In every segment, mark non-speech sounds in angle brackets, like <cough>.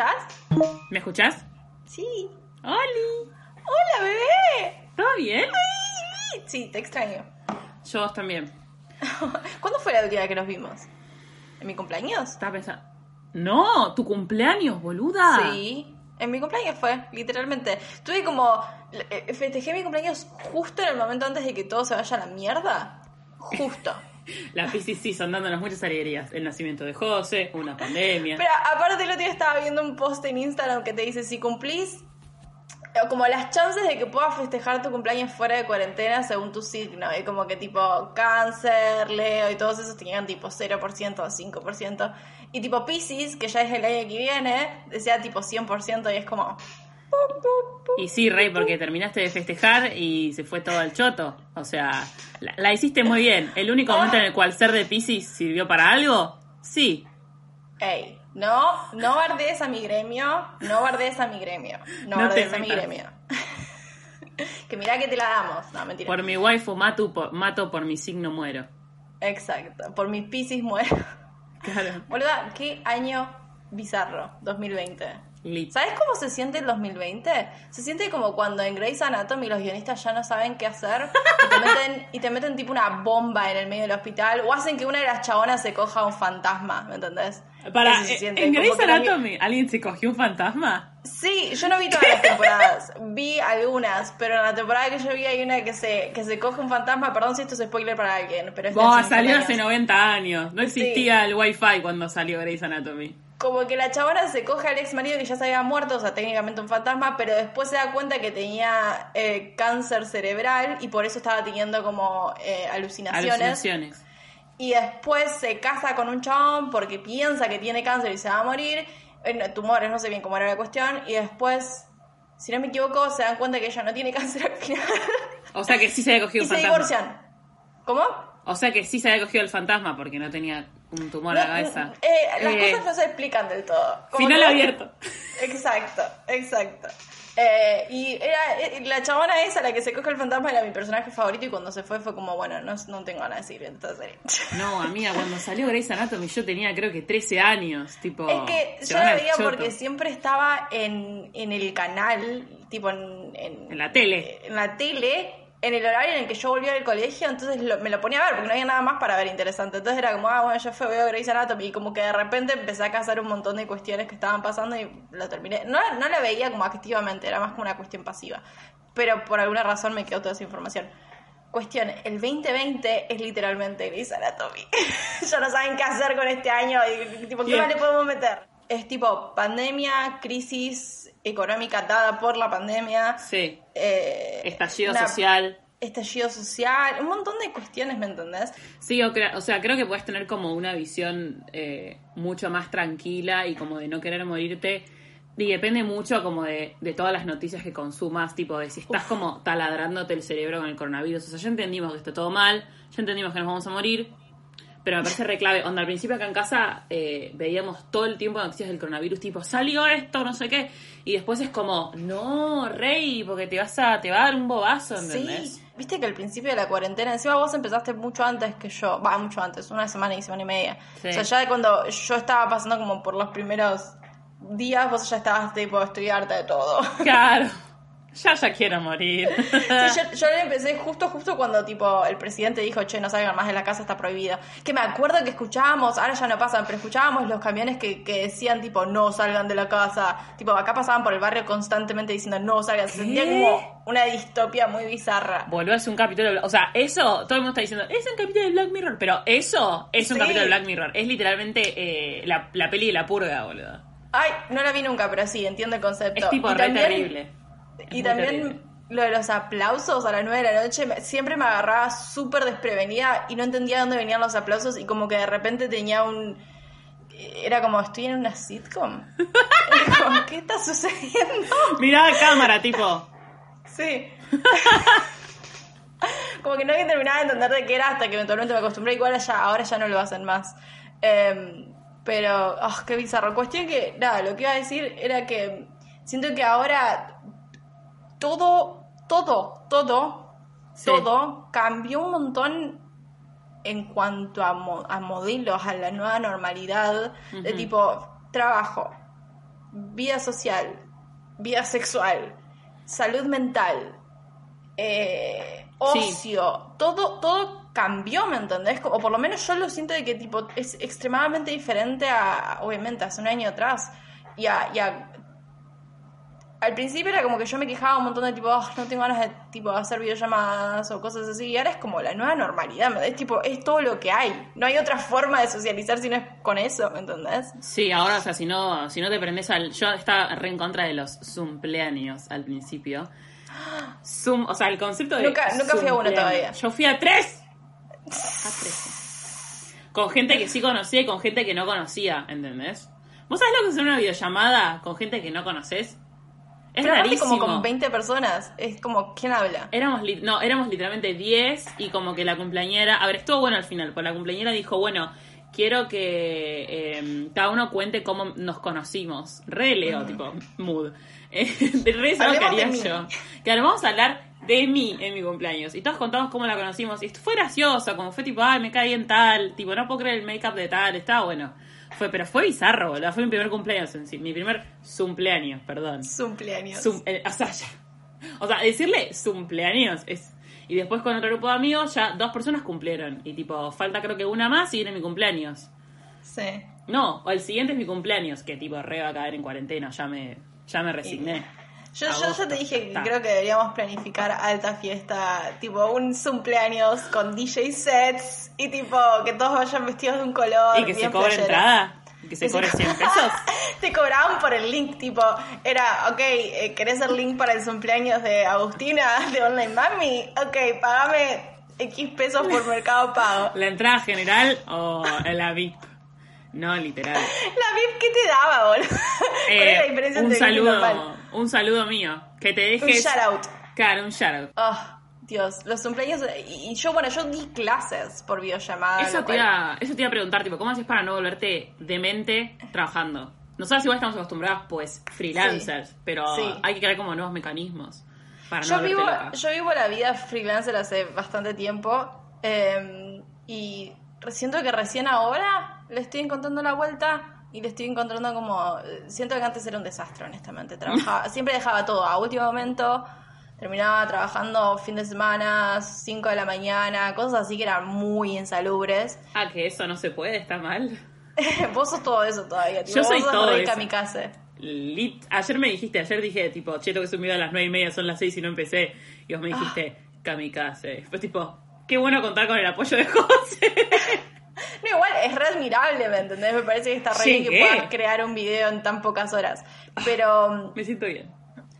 escuchás? ¿Me escuchás? Sí. ¡Holi! ¡Hola, bebé! ¿Todo bien? Ay, Sí, te extraño. Yo vos también. <laughs> ¿Cuándo fue la última vez que nos vimos? ¿En mi cumpleaños? Estaba pensando. ¡No! ¿Tu cumpleaños, boluda? Sí. En mi cumpleaños fue, literalmente. Tuve como. eh, Festejé mi cumpleaños justo en el momento antes de que todo se vaya a la mierda. Justo. La Piscis Season dándonos muchas alegrías. El nacimiento de José, una pandemia. Pero aparte el otro día estaba viendo un post en Instagram que te dice si cumplís eh, como las chances de que puedas festejar tu cumpleaños fuera de cuarentena según tu signo. Y como que tipo cáncer, Leo y todos esos tenían tipo 0% o 5%. Y tipo Pisces, que ya es el año que viene, decía tipo 100% y es como... Y sí, Rey, porque terminaste de festejar y se fue todo al choto. O sea, la, la hiciste muy bien. El único momento en el cual ser de Piscis sirvió para algo, sí. Ey, no, no bardees a mi gremio, no bardees a mi gremio, no, No bardees a mi gremio. <laughs> que mirá que te la damos. No, mentira. Por mi waifu mato por, mato, por mi signo muero. Exacto, por mis piscis muero. Claro. <laughs> Boluda, qué año bizarro, 2020. Lit. ¿Sabes cómo se siente el 2020? Se siente como cuando en Grey's Anatomy los guionistas ya no saben qué hacer y te meten, y te meten tipo una bomba en el medio del hospital o hacen que una de las chabonas se coja a un fantasma, ¿me entendés? Para, Eso se siente, en Grey's los Anatomy, ¿alguien se cogió un fantasma? Sí, yo no vi todas las temporadas, vi algunas, pero en la temporada que yo vi hay una que se, que se coge un fantasma, perdón si esto es spoiler para alguien, pero es de hace salió años. hace 90 años. No existía el wifi cuando salió Grey's Anatomy. Como que la chabona se coge al ex marido que ya se había muerto, o sea, técnicamente un fantasma, pero después se da cuenta que tenía eh, cáncer cerebral y por eso estaba teniendo como eh, alucinaciones. Alucinaciones. Y después se casa con un chabón porque piensa que tiene cáncer y se va a morir. Eh, tumores, no sé bien cómo era la cuestión. Y después, si no me equivoco, se dan cuenta que ella no tiene <laughs> cáncer al final. O sea que sí se había cogido y un se fantasma. divorcian. ¿Cómo? O sea que sí se había cogido el fantasma porque no tenía un tumor en la cabeza. eh, las Eh, cosas no se explican del todo. Como Final que- abierto. <laughs> Exacto, exacto. Eh, y era eh, la chabona esa, la que se coge el fantasma, era mi personaje favorito y cuando se fue fue como, bueno, no, no tengo ganas de esta serie. <laughs> No, amiga, cuando salió Grey's Anatomy yo tenía creo que 13 años. Tipo, Es que yo la veía porque siempre estaba en, en el canal, tipo en, en, En la tele. en la tele, en el horario en el que yo volvía del colegio, entonces lo- me lo ponía a ver porque no había nada más para ver interesante. Entonces era como, ah, bueno, yo fui, veo Grey's Anatomy y como que de repente empecé a cazar un montón de cuestiones que estaban pasando y lo terminé. No, no la veía como activamente, era más como una cuestión pasiva. Pero por alguna razón me quedó toda esa información. Cuestión, el 2020 es literalmente Grey's Anatomy. <laughs> ya no saben qué hacer con este año y tipo, ¿qué más le podemos meter? Es tipo pandemia, crisis económica dada por la pandemia. Sí. eh, Estallido una- social. Estallido social, un montón de cuestiones, ¿me entendés? Sí, o, sea, creo que puedes tener como una visión eh, mucho más tranquila y como de no querer morirte. Y depende mucho como de, de todas las noticias que consumas, tipo de si estás como taladrándote el cerebro con el coronavirus. O sea, ya entendimos que está todo mal, ya entendimos que nos vamos a morir, pero me parece re clave. Onda, al principio acá en casa eh, veíamos todo el tiempo noticias del coronavirus, tipo, salió esto, no sé qué. Y después es como, no, rey, porque te vas a, te va a dar un bobazo, ¿entendés? Sí, viste que al principio de la cuarentena, encima vos empezaste mucho antes que yo, va, mucho antes, una semana y semana y media. Sí. O sea, ya cuando yo estaba pasando como por los primeros días, vos ya estabas tipo, estoy harta de todo. Claro. <laughs> Ya, ya quiero morir. <laughs> Sí, yo, yo empecé justo, justo cuando tipo el presidente dijo, che, no salgan más de la casa, está prohibido. Que me acuerdo que escuchábamos, ahora ya no pasan, pero escuchábamos los camiones que, que decían tipo, no salgan de la casa. Tipo, acá pasaban por el barrio constantemente diciendo, no salgan. Se sentía como una distopia muy bizarra. Volvió a ser un capítulo de O sea, eso, todo el mundo está diciendo, es un capítulo de Black Mirror, pero eso es un Sí. capítulo de Black Mirror. Es literalmente eh, la, la peli de la purga, boludo. Ay, no la vi nunca, pero sí, entiendo el concepto. Es tipo Y re también- terrible. Es Y también terrible. lo de los aplausos a las 9 de la noche siempre me agarraba súper desprevenida y no entendía dónde venían los aplausos y como que de repente tenía un... Era como, estoy en una sitcom. <laughs> Como, ¿Qué está sucediendo? Mirá a cámara, tipo. Sí. <laughs> como que no había terminado de entender de qué era hasta que eventualmente me acostumbré. Igual ya, ahora ya no lo hacen más. Em, pero, oh, qué bizarro. Cuestión que, nada, lo que iba a decir era que siento que ahora todo, todo, todo, Sí. todo cambió un montón en cuanto a, mo- a modelos, a la nueva normalidad, de tipo trabajo, vida social, vida sexual, salud mental, eh, ocio, todo, todo cambió, ¿me entendés? O por lo menos yo lo siento de que tipo es extremadamente diferente a, obviamente, hace un año atrás. Y a, y a- al principio era como que yo me quejaba un montón de tipo, "Ah, no tengo ganas de tipo hacer videollamadas o cosas así. Y ahora es como la nueva normalidad, ¿me entendés? Tipo, es todo lo que hay. No hay otra forma de socializar si no es con eso, ¿me entendés? Sí, ahora, o sea, si no, si no te prendes al... Yo estaba re en contra de los cumpleaños al principio. Zoom, o sea, el concepto de... Nunca- nunca fui a uno todavía. Yo fui a tres. <laughs> A tres. Con gente que sí conocía y con gente que no conocía, ¿entendés? ¿Vos sabés lo que es una videollamada con gente que no conoces? Es Pero rarísimo. como con 20 personas. Es como, ¿quién habla? Éramos, no, éramos literalmente 10 y como que la cumpleañera, a ver, estuvo bueno al final, porque la cumpleañera dijo, bueno, quiero que eh, cada uno cuente cómo nos conocimos. Re Leo, tipo, mood. <laughs> Eh, de re eso que Hablemos de haría yo. Claro, vamos a hablar de mí en mi cumpleaños. Y todos contamos cómo la conocimos. Y fue gracioso, como fue tipo, ay, me caí en tal, tipo, no puedo creer el make-up de tal, estaba bueno. Fue, pero fue bizarro, boludo. Fue mi primer cumpleaños en sí. Mi primer cumpleaños, perdón. Cumpleaños. Zum- eh, o, sea, ya- o sea, decirle cumpleaños es. Y después con otro grupo de amigos ya dos personas cumplieron. Y tipo, falta creo que una más y viene mi cumpleaños. Sí. No, o el siguiente es mi cumpleaños, que tipo re va a caer en cuarentena, ya me, ya me resigné. Yo, yo ya te dije que creo que deberíamos planificar alta fiesta, tipo un cumpleaños con DJ sets y tipo que todos vayan vestidos de un color. Y que se cobre playero. entrada, y que se cobre co- 100 <laughs> pesos. Te cobraban por el link, tipo, era, ok, eh, ¿querés el link para el cumpleaños de Agustina de Online Mami? Ok, pagame X pesos por Mercado Pago. <laughs> La entrada general o la VIP. No, literal. La VIP, ¿qué te daba, boludo? <laughs> ¿Cuál es la Eh, diferencia un entre saludo, un saludo mío. Que te Un dejes. shout out. Claro, un shout out. Ah, Dios, los cumpleaños. Y yo, bueno, yo di clases por videollamada. Eso te, iba, eso te iba a preguntar, tipo, ¿cómo haces para no volverte demente trabajando? Nosotros igual estamos acostumbrados, pues, freelancers, pero Sí. hay que crear como nuevos mecanismos para no yo volverte vivo, loca. yo vivo la vida freelancer hace bastante tiempo eh, y siento que recién ahora le estoy encontrando la vuelta y le estoy encontrando como... Siento que antes era un desastre, honestamente. Trabajaba, <laughs> siempre dejaba todo a último momento, terminaba trabajando fin de semana, 5 de la mañana, cosas así que eran muy insalubres. Ah, que eso no se puede, está mal. <laughs> vos sos todo eso todavía. tipo, Yo soy vos sos todo eso. kamikaze. Lit- ayer me dijiste, ayer dije, tipo, che, tengo que subir a las nueve y media, son las seis y no empecé. Y vos me dijiste, Ah. kamikaze. Fue tipo, qué bueno contar con el apoyo de José. <laughs> <laughs> No, igual es re admirable, ¿me entendés? Me parece que está re bien que puedas crear un video en tan pocas horas. Pero <laughs> me siento bien.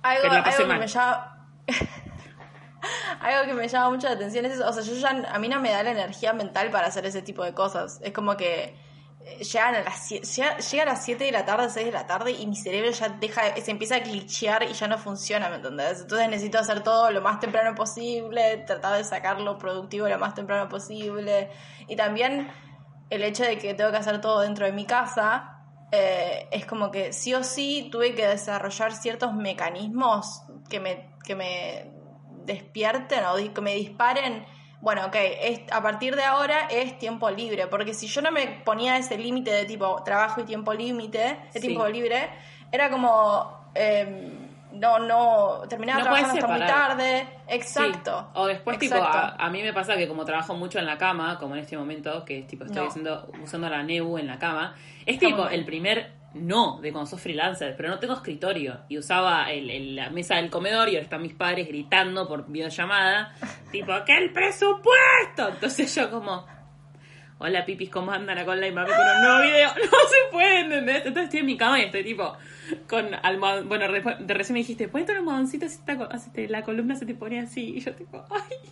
algo, Pero la pasé algo que me llama... <laughs> algo que me llama mucho la atención es eso. O sea, yo ya, a mí no me da la energía mental para hacer ese tipo de cosas. Es como que eh, llegan a las llega, llega a las 7 de la tarde, 6 de la tarde y mi cerebro ya deja, se empieza a glitchear y ya no funciona, ¿me entendés? Entonces necesito hacer todo lo más temprano posible, tratar de sacarlo productivo lo más temprano posible. Y también el hecho de que tengo que hacer todo dentro de mi casa, eh, es como que sí o sí tuve que desarrollar ciertos mecanismos que me, que me despierten o que me disparen. Bueno, ok, es, a partir de ahora es tiempo libre, porque si yo no me ponía ese límite de tipo trabajo y tiempo límite, de Sí. tiempo libre, era como, eh, no, no, terminaba No trabajando hasta muy tarde, exacto. Sí. O después, tipo, a, a mí me pasa que como trabajo mucho en la cama, como en este momento, que tipo estoy No. haciendo, usando la Nebu en la cama, es Está tipo el primer no de cuando sos freelancer, pero no tengo escritorio. Y usaba el, el- la mesa del comedor y ahora están mis padres gritando por videollamada, tipo, ¡que el presupuesto! Entonces yo como... Hola pipis, ¿cómo andan acá online? Mami, con un nuevo video. <laughs> No se puede, ¿entendés? Entonces estoy en mi cama y estoy tipo con almohadón. Bueno, de recién me dijiste, ponete un almohadoncito así te- la columna se te pone así. Y yo tipo, ay.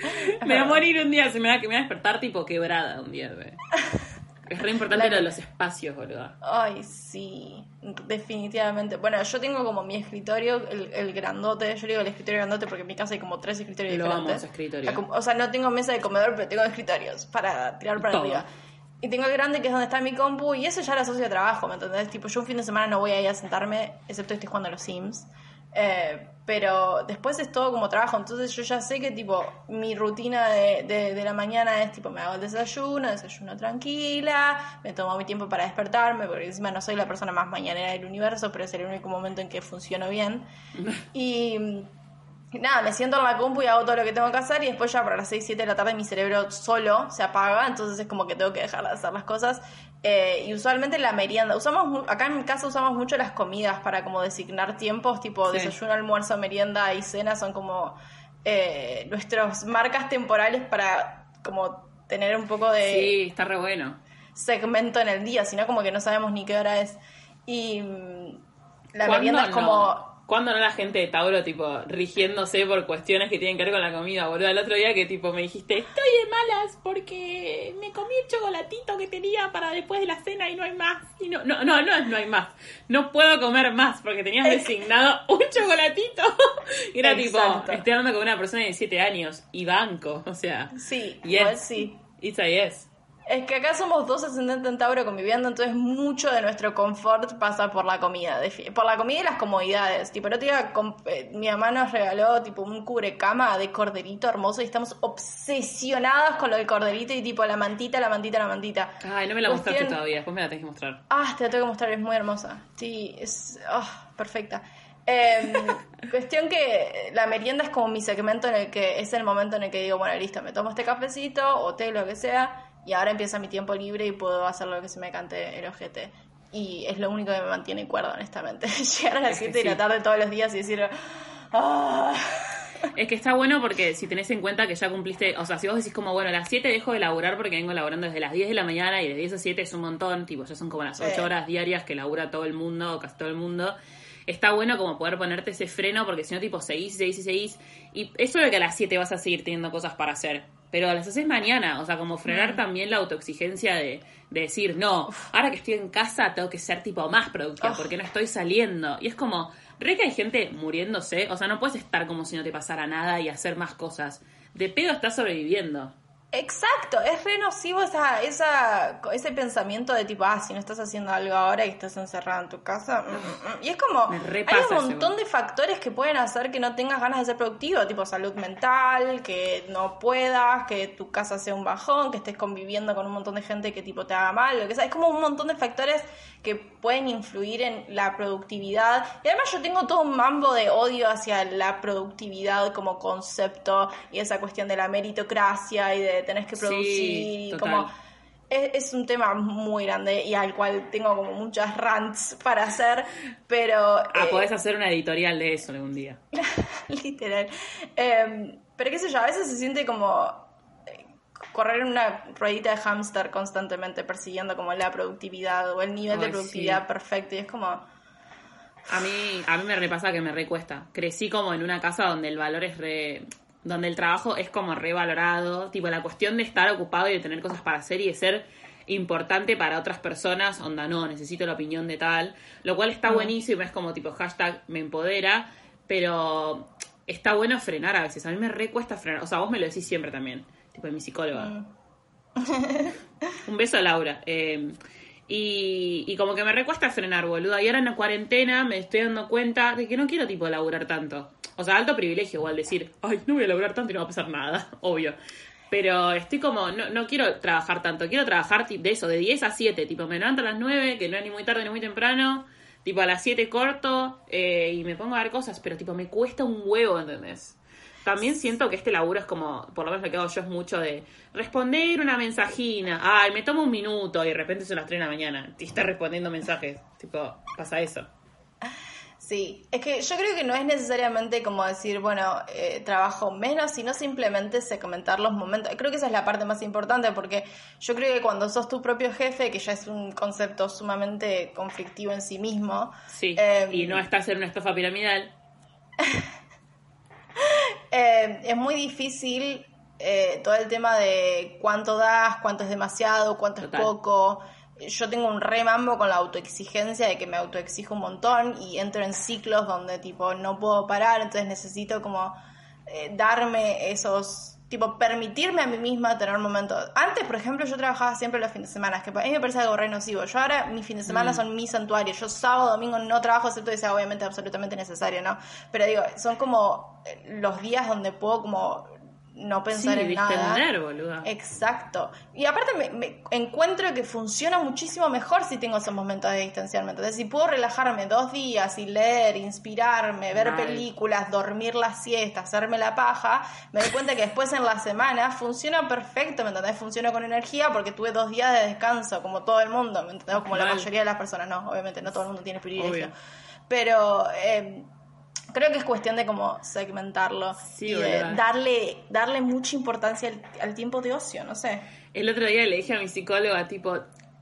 <laughs> Me voy a morir un día, se me va, que me va a despertar tipo quebrada un día, güey. <laughs> Es re importante La- lo de los espacios, boludo. Ay, sí, definitivamente. Bueno, yo tengo como mi escritorio, el, el grandote. Yo digo el escritorio grandote porque en mi casa hay como tres escritorios Lo amo, diferentes. ese escritorio. O sea, no tengo mesa de comedor, pero tengo escritorios para tirar para Todo. arriba. Y tengo el grande que es donde está mi compu y eso ya lo asocio a trabajo, ¿me entendés? Tipo, yo un fin de semana no voy a ir a sentarme, excepto que estoy jugando a los Sims. Eh, pero después es todo como trabajo, entonces yo ya sé que tipo mi rutina de, de, de, la mañana es tipo me hago el desayuno, desayuno tranquila, me tomo mi tiempo para despertarme, porque encima no soy la persona más mañanera del universo, pero es el único momento en que funciono bien. <laughs> y <laughs> nada, me siento en la compu y hago todo lo que tengo que hacer y después ya para las 6, 7 de la tarde mi cerebro solo se apaga, entonces es como que tengo que dejar de hacer las cosas. Eh, y usualmente la merienda, usamos acá en mi casa usamos mucho las comidas para como designar tiempos, tipo desayuno, almuerzo, merienda y cena son como eh, nuestras marcas temporales para como tener un poco de... Sí, está re bueno. Segmento en el día, sino como que no sabemos ni qué hora es. Y mm, la merienda es como... ¿Cuándo no la gente de Tauro, tipo, rigiéndose por cuestiones que tienen que ver con la comida, boludo? El otro día que, tipo, me dijiste, estoy de malas porque me comí el chocolatito que tenía para después de la cena y no hay más. Y no, no, no, no, no hay más. No puedo comer más porque tenías designado <laughs> un chocolatito. <laughs> y era Exacto. tipo, estoy hablando con una persona de 17 años y banco, o sea. Sí, yes. sí. It's a yes. Es que acá somos dos ascendentes en Tauro conviviendo, entonces mucho de nuestro confort pasa por la comida, por la comida y las comodidades. Tipo, el otro día eh, mi mamá nos regaló tipo un cubrecama de corderito hermoso y estamos obsesionadas con lo del corderito y tipo la mantita, la mantita, la mantita. Ay, no me la Cuestión- mostraste todavía, después me la tenés que mostrar. Ah, te la tengo que mostrar, es muy hermosa. Sí, es ah, perfecta. Em, <laughs> cuestión que la merienda es como mi segmento en el que es el momento en el que digo, bueno, listo, me tomo este cafecito o té, lo que sea, y ahora empieza mi tiempo libre y puedo hacer lo que se me cante el ojete. Y es lo único que me mantiene cuerda, honestamente. <laughs> Llegar a las Es que 7 de la tarde todos los días y decir, ah, Es que está bueno porque si tenés en cuenta que ya cumpliste, o sea, si vos decís como, bueno, a las 7 dejo de laburar porque vengo laburando desde las 10 de la mañana y de 10 a 7 es un montón, tipo, ya son como las 8 Sí. horas diarias que labura todo el mundo, o casi todo el mundo. Está bueno como poder ponerte ese freno porque si no, tipo, seguís, seguís y seguís. Y eso de que a las 7 vas a seguir teniendo cosas para hacer. Pero las haces mañana, o sea, como frenar también la autoexigencia de, de decir, no, ahora que estoy en casa tengo que ser tipo más productiva porque no estoy saliendo. Y es como, re que hay gente muriéndose, o sea, no puedes estar como si no te pasara nada y hacer más cosas. De pedo estás sobreviviendo. Exacto, es re nocivo esa, esa, ese pensamiento de tipo, ah, si no estás haciendo algo ahora y estás encerrada en tu casa. mm, mm, mm. Y es como, hay un montón de factores que pueden hacer que no tengas ganas de ser productivo, tipo salud mental, que no puedas, que tu casa sea un bajón, que estés conviviendo con un montón de gente que tipo te haga mal, lo que sea. Es como un montón de factores que pueden influir en la productividad. Y además yo tengo todo un mambo de odio hacia la productividad como concepto y esa cuestión de la meritocracia y de tenés que Sí, producir total. como es, es un tema muy grande y al cual tengo como muchas rants para hacer, pero Ah, eh, podés hacer una editorial de eso algún día. <laughs> literal. Eh, pero qué sé yo, a veces se siente como eh, correr en una ruedita de hámster constantemente persiguiendo como la productividad o el nivel de productividad sí. perfecto y es como A mí, a mí me repasa que me recuesta. Crecí como en una casa donde el valor es re. Donde el trabajo es como revalorado. Tipo, la cuestión de estar ocupado y de tener cosas para hacer y de ser importante para otras personas, onda, no, necesito la opinión de tal. Lo cual está buenísimo, es como tipo hashtag me empodera, pero está bueno frenar a veces. A mí me recuesta frenar. O sea, vos me lo decís siempre también, tipo de mi psicóloga. mm, <laughs> Un beso a Laura. Eh, y, y como que me recuesta frenar, boluda. Y ahora en la cuarentena me estoy dando cuenta de que no quiero, tipo, laburar tanto. O sea, alto privilegio igual decir, ay, no voy a laburar tanto y no va a pasar nada, <laughs> obvio. Pero estoy como, no, no quiero trabajar tanto. Quiero trabajar de eso, de 10 a 7. Tipo, me levanto a las 9, que no es ni muy tarde ni muy temprano. Tipo, a las 7 corto eh, y me pongo a ver cosas. Pero, tipo, me cuesta un huevo, ¿entendés? También siento que este laburo es como, por lo menos lo que hago yo es mucho de responder una mensajina. Ay, me tomo un minuto y de repente son las 3 de la mañana. Y está respondiendo mensajes. Tipo, pasa eso. Sí, es que yo creo que no es necesariamente como decir, bueno, eh, trabajo menos, sino simplemente segmentar los momentos. Creo que esa es la parte más importante porque yo creo que cuando sos tu propio jefe, que ya es un concepto sumamente conflictivo en sí mismo, Sí. Eh, y no estás en una estafa piramidal. <laughs> eh, es muy difícil eh, todo el tema de cuánto das, cuánto es demasiado, cuánto Total. es poco. Yo tengo un remambo con la autoexigencia de que me autoexijo un montón y entro en ciclos donde tipo no puedo parar, entonces necesito como eh, darme esos tipo, permitirme a mí misma tener momentos. Antes, por ejemplo, yo trabajaba siempre los fines de semana, que a mí me parece algo re nocivo. Yo ahora, mis fines de semana Mm. son mi santuario. Yo sábado, domingo no trabajo, excepto que sea obviamente absolutamente necesario, ¿no? Pero digo, son como eh, los días donde puedo como no Sí, pensar en nada. distender, boluda. Exacto. Y aparte me, me encuentro que funciona muchísimo mejor si tengo esos momentos de distanciamiento. Entonces, si puedo relajarme dos días y leer, inspirarme, ver Mal. películas, dormir la siesta, hacerme la paja, me doy cuenta que después en la semana funciona perfecto, ¿me entendés? Funciona con energía porque tuve dos días de descanso, como todo el mundo, ¿me entendés? Como la mayoría de las personas, no, obviamente no todo el mundo tiene privilegio. Obvio. Pero... eh, Creo que es cuestión de como segmentarlo Sí, y de darle, darle mucha importancia al, al tiempo de ocio, no sé. El otro día le dije a mi psicóloga, tipo,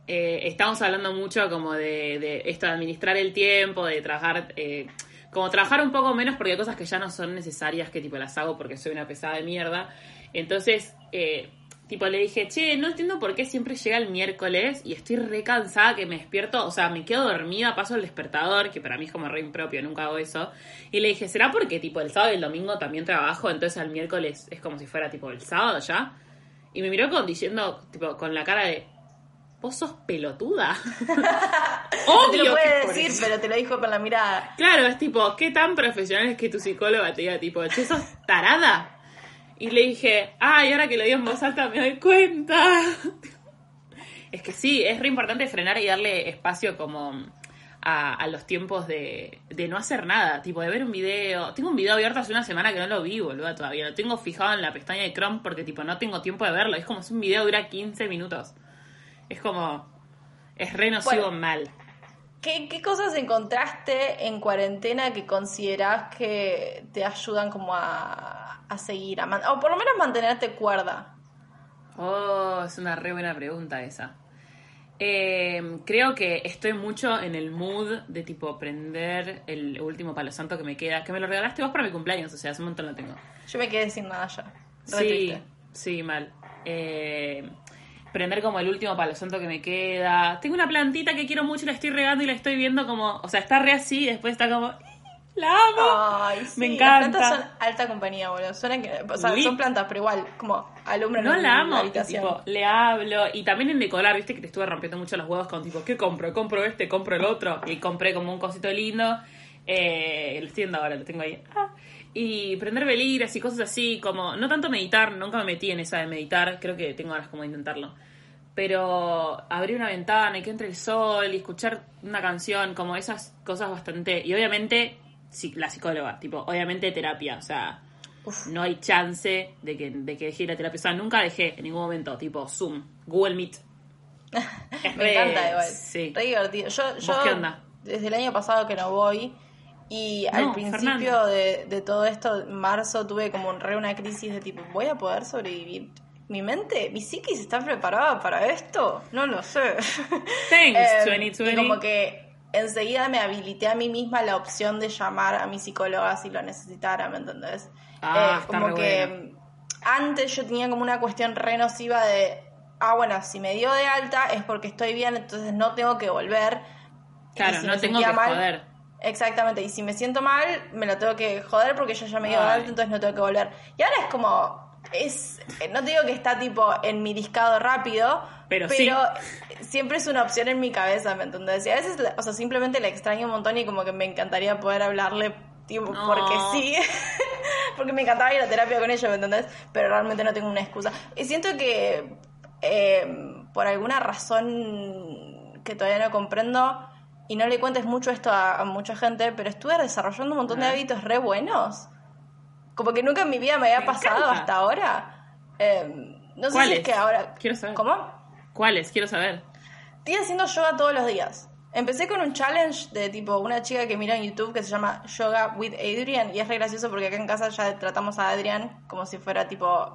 eh, estamos hablando mucho como de, de esto de administrar el tiempo, de trabajar, eh, como trabajar un poco menos porque hay cosas que ya no son necesarias, que tipo las hago porque soy una pesada de mierda. Entonces, eh, tipo, le dije, che, no entiendo por qué siempre llega el miércoles y estoy re cansada que me despierto, o sea, me quedo dormida, paso el despertador, que para mí es como re impropio, nunca hago eso. Y le dije, ¿será porque tipo el sábado y el domingo también trabajo, entonces al miércoles es como si fuera tipo el sábado ya? Y me miró con diciendo, tipo, con la cara de, vos sos pelotuda. <laughs> No te Obvio lo puede decir, eso. pero te lo dijo con la mirada. Claro, es tipo, ¿qué tan profesional es que tu psicóloga te diga, tipo, che, sos tarada? Y le dije, ay, ahora que lo digo en voz alta me doy cuenta. <laughs> Es que sí, es re importante frenar y darle espacio como a, a los tiempos de, de no hacer nada, tipo de ver un video. Tengo un video abierto hace una semana que no lo vi, boludo, todavía. Lo tengo fijado en la pestaña de Chrome porque tipo no tengo tiempo de verlo. Es como si un video dura 15 minutos. Es como... Es re nocivo Bueno. mal. ¿Qué, ¿Qué cosas encontraste en cuarentena que considerás que te ayudan como a, a seguir, a man- o por lo menos mantenerte cuerda? Oh, es una re buena pregunta esa. Eh, creo que estoy mucho en el mood de tipo prender el último palo santo que me queda, que me lo regalaste vos para mi cumpleaños, o sea, hace un montón lo tengo. Yo me quedé sin nada ya. Re Sí, triste. sí, mal. Eh, prender como el último palo santo que me queda. Tengo una plantita que quiero mucho y la estoy regando y la estoy viendo como, o sea, está re así y después está como, la amo. Ay, sí, Me Las encanta. plantas son alta compañía, boludo. Suenan que, o sea, son plantas, pero igual, como alumbran No la amo, y habitación. tipo, le hablo. Y también en decorar, viste que te estuve rompiendo mucho los huevos con tipo, ¿qué compro? Compro este, compro el otro. Y compré como un cosito lindo. Eh, lo estoy viendo ahora, lo tengo ahí. Ah. Y prender velitas y cosas así, como, no tanto meditar, nunca me metí en esa de meditar, creo que tengo ganas como de intentarlo. Pero abrir una ventana y que entre el sol y escuchar una canción, como esas cosas bastante. Y obviamente, sí, la psicóloga, tipo, obviamente terapia, o sea, Uf. no hay chance de que, de que deje ir a terapia. O sea, nunca dejé en ningún momento, tipo Zoom, Google Meet. <laughs> Me re- encanta igual. Sí. Re divertido. Yo, yo ¿Vos qué onda? desde el año pasado que no voy y al principio de, de todo esto, en marzo, tuve como un re una crisis de tipo, ¿voy a poder sobrevivir? Mi mente, mi psiquis está preparada para esto, no lo sé. <laughs> Thanks, <laughs> Eh, 2020. Y como que enseguida me habilité a mí misma la opción de llamar a mi psicóloga si lo necesitara, ¿me entendés? Ah, Eh, está como re que antes yo tenía como una cuestión re nociva de, ah, bueno, si me dio de alta es porque estoy bien, entonces no tengo que volver. Y Claro, si no me tengo que mal- joder. Exactamente, y si me siento mal, me lo tengo que joder porque yo ya me dio de Ay. alta, entonces no tengo que volver. Y ahora es como, es, eh, no te digo que está tipo en mi discado rápido, Pero sí. siempre es una opción en mi cabeza, ¿me entendés? Y a veces, o sea, simplemente la extraño un montón y como que me encantaría poder hablarle, tipo, No. porque sí, <laughs> porque me encantaba ir a terapia con ella, ¿me entendés? Pero realmente no tengo una excusa. Y siento que eh, por alguna razón que todavía no comprendo, y no le cuentes mucho esto a, a mucha gente, pero estuve desarrollando un montón de hábitos re buenos. Como que nunca en mi vida me había Me pasado encanta. hasta ahora. Eh, no sé si es que ahora... Quiero saber. ¿Cómo? ¿Cuáles? Quiero saber. Estoy haciendo yoga todos los días. Empecé con un challenge de tipo una chica que mira en YouTube que se llama Yoga with Adrian y es re gracioso porque acá en casa ya tratamos a Adrian como si fuera tipo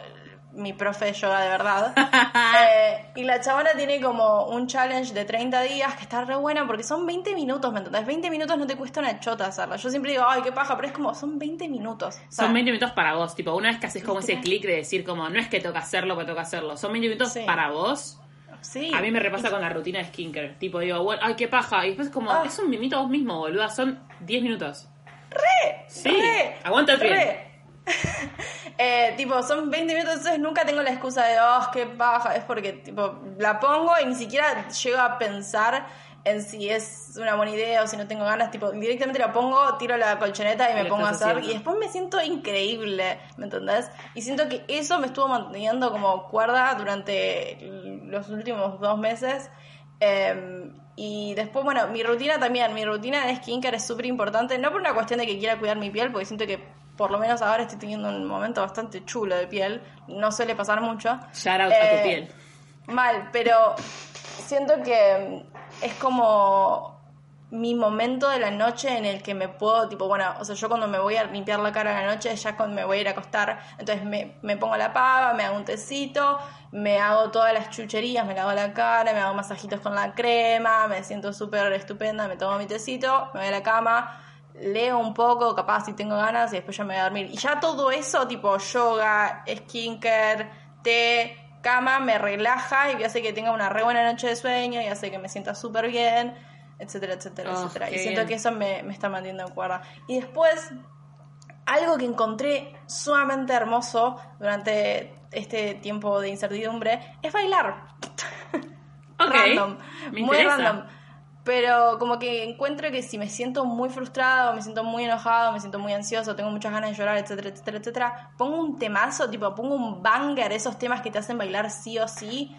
mi profe de yoga de verdad. <laughs> Eh, y la chabona tiene como un challenge de 30 días que está re buena porque son 20 minutos, ¿me entendés? 20 minutos no te cuesta una chota hacerla. Yo siempre digo, ay, qué paja, pero es como, son 20 minutos. O sea, Son 20 minutos para vos, tipo, una vez que haces como ese clic de decir como, no es que toca hacerlo, que toca hacerlo, son 20 minutos Sí. para vos. Sí. A mí me repasa con la rutina de skincare, tipo, digo, ay, qué paja, y después como, Ah. es un mimito vos mismo, boluda, son 10 minutos. ¡Re! Sí, Re, aguanta el pie. <laughs> Eh, tipo, son 20 minutos, entonces nunca tengo la excusa de, oh, qué paja. Es porque, tipo, la pongo y ni siquiera llego a pensar en si es una buena idea o si no tengo ganas. Tipo, directamente la pongo, tiro la colchoneta y me pongo a hacer. haciendo. Y después me siento increíble, ¿me entendés? Y siento que eso me estuvo manteniendo como cuerda durante los últimos dos meses. Eh, y después, bueno, mi rutina también, mi rutina de skincare es súper importante, no por una cuestión de que quiera cuidar mi piel, porque siento que por lo menos ahora estoy teniendo un momento bastante chulo de piel, no suele pasar mucho. Shout out a Eh, tu piel. Mal, pero siento que es como mi momento de la noche en el que me puedo, tipo, bueno, o sea, yo cuando me voy a limpiar la cara a la noche, ya cuando me voy a ir a acostar, entonces me, me pongo la pava, me hago un tecito, me hago todas las chucherías, me lavo la cara, me hago masajitos con la crema, me siento súper estupenda, me tomo mi tecito, me voy a la cama, leo un poco, capaz si tengo ganas, y después ya me voy a dormir. Y ya todo eso, tipo yoga, skincare, té, cama, me relaja y hace que tenga una re buena noche de sueño y hace que me sienta súper bien, etcétera, etcétera, Oh, etcétera. Y siento bien. que eso me, me está manteniendo en cuerda. Y después, algo que encontré sumamente hermoso durante este tiempo de incertidumbre es bailar. <laughs> Ok, random, me muy interesa. random. Pero como que encuentro que si me siento muy frustrado, me siento muy enojado, me siento muy ansioso, tengo muchas ganas de llorar, etcétera, etcétera, etcétera, pongo un temazo, tipo, pongo un banger, esos temas que te hacen bailar sí o sí,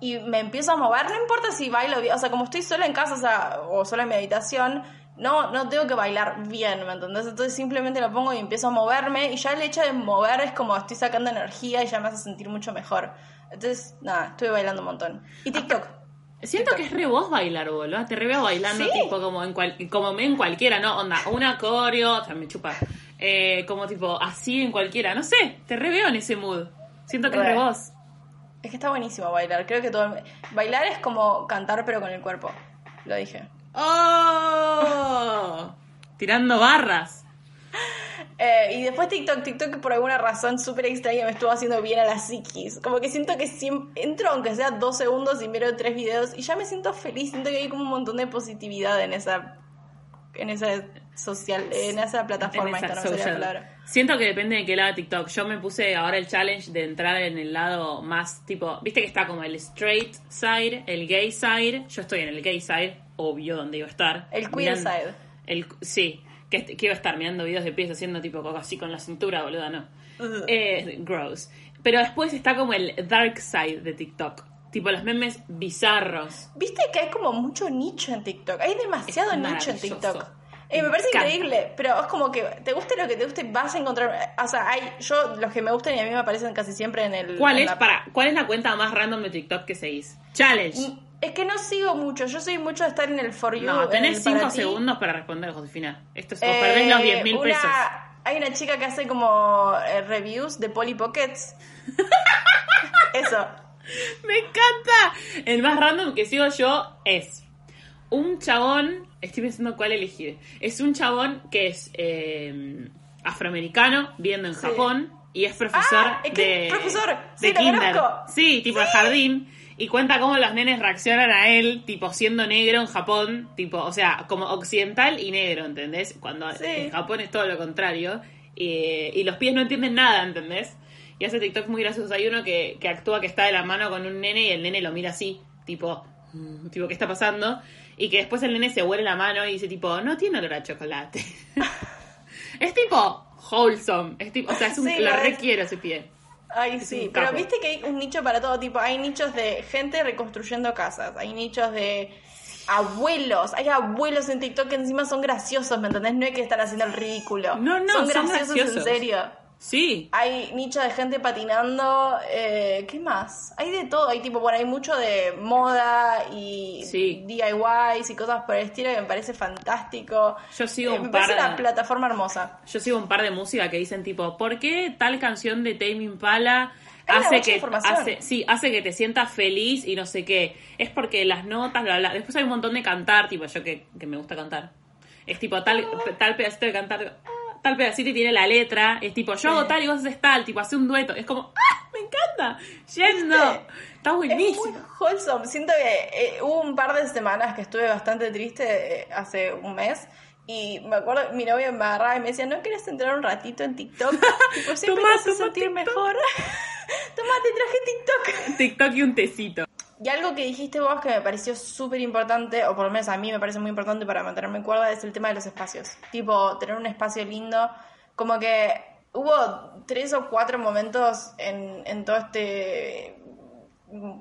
y me empiezo a mover, no importa si bailo bien, o sea, como estoy sola en casa o, sea, o sola en mi habitación, no, no tengo que bailar bien, ¿me entendés? Entonces simplemente lo pongo y empiezo a moverme, y ya el hecho de mover es como estoy sacando energía y ya me hace sentir mucho mejor. Entonces, nada, estuve bailando un montón. Y <laughs> TikTok. Siento que es re vos bailar, boludo. Te re veo bailando Sí. tipo como en, cual, como en cualquiera, ¿no? Onda, una coreo, o sea, me chupa. Eh, como tipo así en cualquiera. No sé, te re veo en ese mood. Siento que es Re. re vos. Es que está buenísimo bailar. Creo que todo. Bailar es como cantar, pero con el cuerpo. Lo dije. ¡Oh! Tirando barras. Eh, y después TikTok. TikTok, por alguna razón súper extraña, me estuvo haciendo bien a la psiquis. Como que siento que si entro, aunque sea dos segundos, y miro tres videos, y ya me siento feliz. Siento que hay como un montón de positividad en esa. En esa social. En esa plataforma. En esa esta no me la. Siento que depende de qué lado de TikTok. Yo me puse ahora el challenge de entrar en el lado más tipo. Viste que está como el straight side, el gay side. Yo estoy en el gay side, obvio, donde iba a estar. El queer Mirando- side. El, sí, que, que iba a estar mirando videos de pies haciendo tipo coco así con la cintura, boluda, no. Eh, gross. Pero después está como el dark side de TikTok. Tipo los memes bizarros. Viste que hay como mucho nicho en TikTok. Hay demasiado Es nicho en. TikTok. Eh, me parece increíble, pero es como que te guste lo que te guste, vas a encontrar. O sea, hay, yo, los que me gustan y a mí me aparecen casi siempre en el. ¿Cuál en es, la- para, ¿Cuál es la cuenta más random de TikTok que seguís? Challenge. Es que no sigo mucho, yo soy mucho de estar en el For You. No, en tenés el para 5 ti. segundos para responder, Josefina. Esto es, o Eh, perdés los 10 mil una- pesos. Hay una chica que hace como eh, reviews de Polly Pockets. <laughs> Eso. Me encanta. El más random que sigo yo es un chabón. Estoy pensando cuál elegir. Es un chabón que es eh, afroamericano, viviendo en Sí. Japón. Y es profesor Ah, es que de, es profesor. de Sí, lo. Sí, tipo de jardín. Y cuenta cómo los nenes reaccionan a él, tipo siendo negro en Japón, tipo, o sea, como occidental y negro, ¿entendés? Cuando Sí. en Japón es todo lo contrario. Y, y los pies no entienden nada, ¿entendés? Y hace TikTok muy graciosos. Hay uno que, que actúa que está de la mano con un nene y el nene lo mira así, tipo, mm, tipo, ¿qué está pasando? Y que después el nene se huele la mano y dice, tipo, no tiene olor a chocolate. <laughs> es tipo wholesome. Es tipo, o sea, es un, Sí, lo requiero ese pie. Ay, sí, pero viste que hay un nicho para todo tipo. Hay nichos de gente reconstruyendo casas, hay nichos de abuelos, hay abuelos en TikTok que encima son graciosos, ¿me entendés? No es que están haciendo el ridículo. No, no, son son graciosos. en serio. Sí. Hay nicho de gente patinando, eh, ¿qué más? Hay de todo, hay tipo, bueno, hay mucho de moda y Sí. DIYs y cosas por el estilo que me parece fantástico. Yo sigo Eh, un me parece par de- una plataforma hermosa. Yo sigo un par de música que dicen tipo, ¿por qué tal canción de Tame Impala hace que hace, sí, hace que te sientas feliz y no sé qué? Es porque las notas, bla, bla. Después hay un montón de cantar, tipo yo que, que me gusta cantar. Es tipo tal, tal pedacito de cantar, tal pedacito y tiene la letra. Es tipo, yo hago tal y vos haces tal, tipo, hace un dueto. Es como, ¡ah! ¡Me encanta! Yendo. Está Es buenísimo. muy wholesome. Siento que eh, hubo un par de semanas que estuve bastante triste eh, hace un mes Y me acuerdo, mi novio me agarraba y me decía, ¿no querés entrar un ratito en TikTok? <laughs> tipo, siempre hace sentir TikTok. mejor. <laughs> Toma, te traje TikTok. TikTok y un tecito. Y algo que dijiste vos que me pareció súper importante, o por lo menos a mí me parece muy importante para mantenerme en cuerda, es el tema de los espacios. Tipo, tener un espacio lindo. Como que hubo tres o cuatro momentos en, en todo este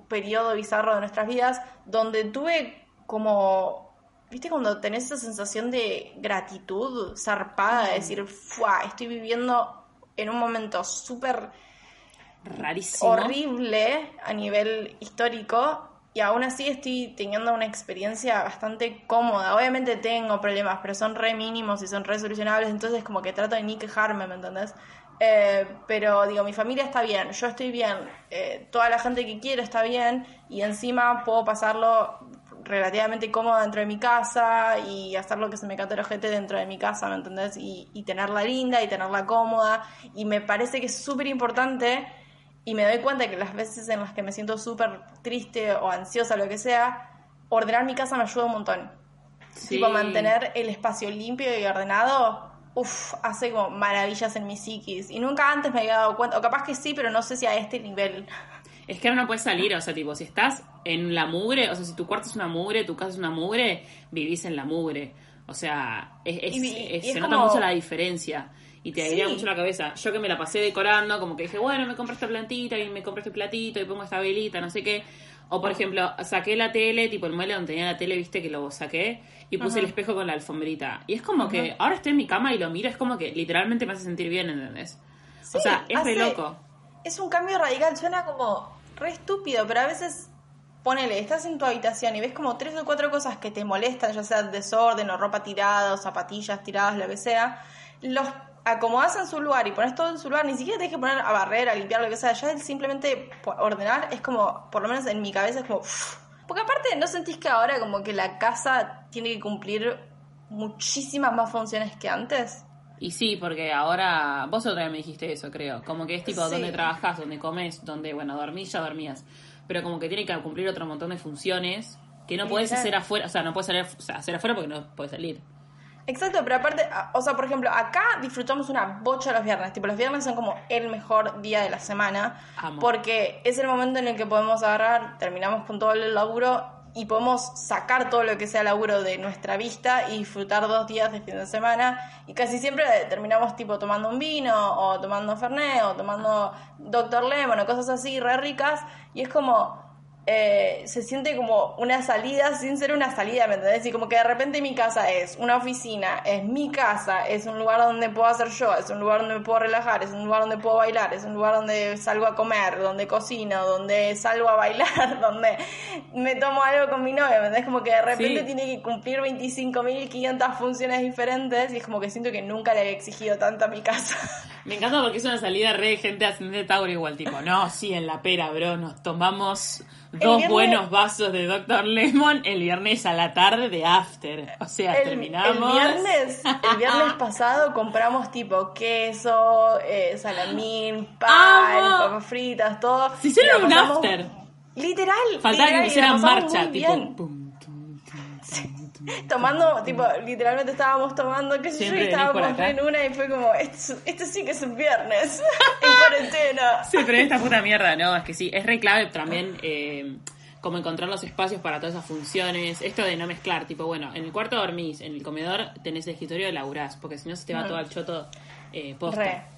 periodo bizarro de nuestras vidas donde tuve como, viste, cuando tenés esa sensación de gratitud zarpada, de decir, ¡fua! Estoy viviendo en un momento súper Rarísimo. horrible a nivel histórico y aún así estoy teniendo una experiencia bastante cómoda. Obviamente tengo problemas, pero son re mínimos y son re solucionables, entonces como que trato de ni quejarme, ¿me entendés? Eh, pero digo, mi familia está bien, yo estoy bien, eh, toda la gente que quiero está bien y encima puedo pasarlo relativamente cómodo dentro de mi casa y hacer lo que se me el ojete dentro de mi casa, ¿me entendés? Y, y tenerla linda y tenerla cómoda y me parece que es súper importante y me doy cuenta que las veces en las que me siento súper triste o ansiosa, lo que sea, ordenar mi casa me ayuda un montón. Sí. Tipo, mantener el espacio limpio y ordenado, uff, hace como maravillas en mi psiquis. Y nunca antes me había dado cuenta, o capaz que sí, pero no sé si a este nivel. Es que ahora no puedes salir, o sea, tipo, si estás en la mugre, o sea, si tu cuarto es una mugre, tu casa es una mugre, vivís en la mugre. O sea, es, es- Y es- y se nota como- mucho la diferencia. Y te airea Sí. mucho la cabeza. Yo que me la pasé decorando, como que dije, bueno, me compré esta plantita y me compré este platito y pongo esta velita, no sé qué. O por ejemplo, saqué la tele, tipo el mueble donde tenía la tele, viste que lo saqué, y puse el espejo con la alfombrita. Y es como que ahora estoy en mi cama y lo miro, es como que literalmente me hace sentir bien, ¿entendés? o sea, es re hace- loco. Es un cambio radical, suena como re estúpido, pero a veces ponele, estás en tu habitación y ves como tres o cuatro cosas que te molestan, ya sea desorden o ropa tirada o zapatillas tiradas, lo que sea, los acomodas en su lugar y pones todo en su lugar, ni siquiera tienes que poner a barrer, a limpiar, lo que sea, ya el simplemente ordenar es como, por lo menos en mi cabeza es como... uff. Porque aparte, ¿no sentís que ahora como que la casa tiene que cumplir muchísimas más funciones que antes? Y sí, porque ahora vos otra vez me dijiste eso, creo. Como que es tipo Sí. donde trabajas, donde comes, donde, bueno, dormís, ya dormías. Pero como que tiene que cumplir otro montón de funciones que no podés Literal. hacer afuera. O sea, no puedes salir, o sea, hacer afuera porque no puedes salir. Exacto, pero aparte, o sea, por ejemplo, acá disfrutamos una bocha los viernes. Tipo, los viernes son como el mejor día de la semana. Amo. Porque es el momento en el que podemos agarrar, terminamos con todo el laburo y podemos sacar todo lo que sea laburo de nuestra vista y disfrutar dos días de fin de semana. Y casi siempre terminamos tipo tomando un vino o tomando Fernet o tomando Dr. Lemon o cosas así re ricas. Y es como, eh, se siente como una salida sin ser una salida, ¿me entendés? Y como que de repente mi casa es una oficina, es mi casa, es un lugar donde puedo hacer yo, es un lugar donde me puedo relajar, es un lugar donde puedo bailar, es un lugar donde salgo a comer, donde cocino, donde salgo a bailar, <laughs> donde me tomo algo con mi novia, ¿me entendés? Como que de repente Sí. tiene que cumplir 25.500 funciones diferentes y es como que siento que nunca le había exigido tanto a mi casa. <laughs> Me encanta porque es una salida re de gente ascendente Tauro igual, tipo, no, sí, en la pera, bro, nos tomamos dos viernes- buenos vasos de Dr. Lemon el viernes a la tarde de after. O sea, El, terminamos. el viernes, el viernes pasado compramos tipo queso, eh, salamín, pan, ¡Amo! papas fritas, todo. Se hicieron un after. Literal. Faltaba que pasamos marcha, tipo. bien. pum, tum, tum, tum, tum. <laughs> Tomando, tipo, literalmente estábamos tomando, qué sé yo, y estábamos en una y fue como, esto, esto sí que es un viernes, <laughs> en cuarentena. Sí, pero esta puta mierda, no, es que sí, es re clave también eh, como encontrar los espacios para todas esas funciones, esto de no mezclar, tipo, bueno, en el cuarto dormís, en el comedor tenés el escritorio de laburás, porque si no se te va todo al choto eh, posta. Re.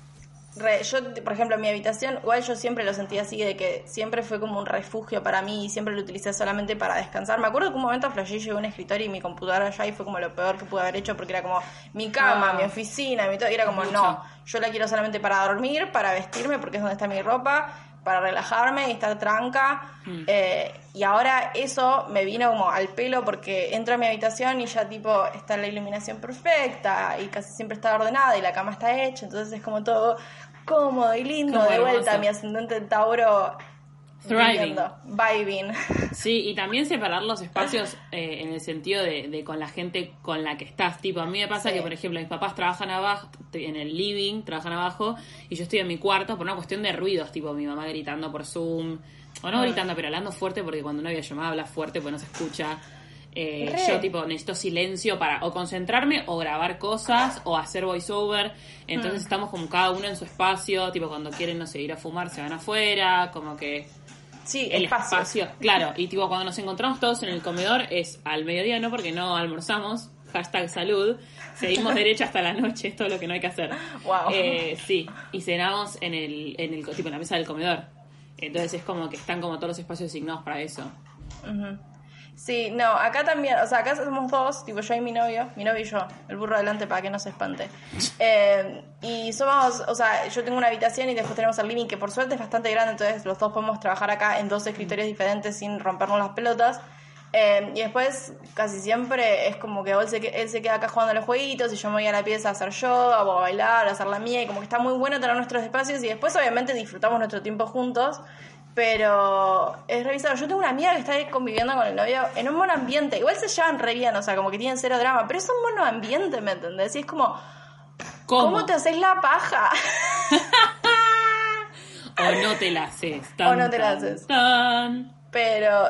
Re, yo, por ejemplo, en mi habitación, igual yo siempre lo sentí así, de que siempre fue como un refugio para mí y siempre lo utilicé solamente para descansar. Me acuerdo que un momento flashé, llegué a un escritorio y mi computadora allá y fue como lo peor que pude haber hecho porque era como mi cama, Ah. mi oficina, mi todo, y era como, Mucho. no, yo la quiero solamente para dormir, para vestirme porque es donde está mi ropa, para relajarme y estar tranca. Mm. Eh, y ahora eso me vino como al pelo porque entro a mi habitación y ya tipo está la iluminación perfecta y casi siempre está ordenada y la cama está hecha, entonces es como todo cómodo y lindo. Como de vuelta, mi ascendente Tauro Thriving. viviendo, viving. <laughs> Sí, y también separar los espacios eh, en el sentido de, de con la gente con la que estás. Tipo, a mí me pasa Sí. que, por ejemplo, mis papás trabajan abajo, en el living, trabajan abajo, y yo estoy en mi cuarto por una cuestión de ruidos, tipo mi mamá gritando por Zoom, o no Ah. gritando, pero hablando fuerte, porque cuando una videollamada habla fuerte, pues no se escucha. Eh, yo tipo necesito silencio para o concentrarme o grabar cosas o hacer voiceover. Entonces estamos como cada uno en su espacio, tipo cuando quieren, no sé, ir a fumar se van afuera, como que Sí, el espacio. espacio. Claro, y tipo cuando nos encontramos todos en el comedor es al mediodía, no porque no almorzamos, hashtag salud, seguimos derecho hasta la noche, es todo lo que no hay que hacer. Wow. Eh, sí, y cenamos en el, en el tipo en la mesa del comedor. Entonces es como que están como todos los espacios designados para eso. Ujú. Sí, no, acá también, o sea, acá somos dos, tipo yo y mi novio, mi novio y yo, el burro adelante para que no se espante. <laughs> Eh, y somos, o sea, yo tengo una habitación y después tenemos el living que por suerte es bastante grande, entonces los dos podemos trabajar acá en dos escritorios diferentes sin rompernos las pelotas. Eh, y después casi siempre es como que él se, que- él se queda acá jugando a los jueguitos y yo me voy a la pieza a hacer yoga o a bailar, a hacer la mía y como que está muy bueno tener nuestros espacios y después obviamente disfrutamos nuestro tiempo juntos. Pero es revisado. Yo tengo una amiga que está ahí conviviendo con el novio en un monoambiente. Igual se llevan re bien, o sea, como que tienen cero drama. Pero es un monoambiente, ¿me entendés? Y es como, ¿Cómo? ¿cómo, te haces la paja? <laughs> O no te la haces. <laughs> O no te la tan, haces. tan. Pero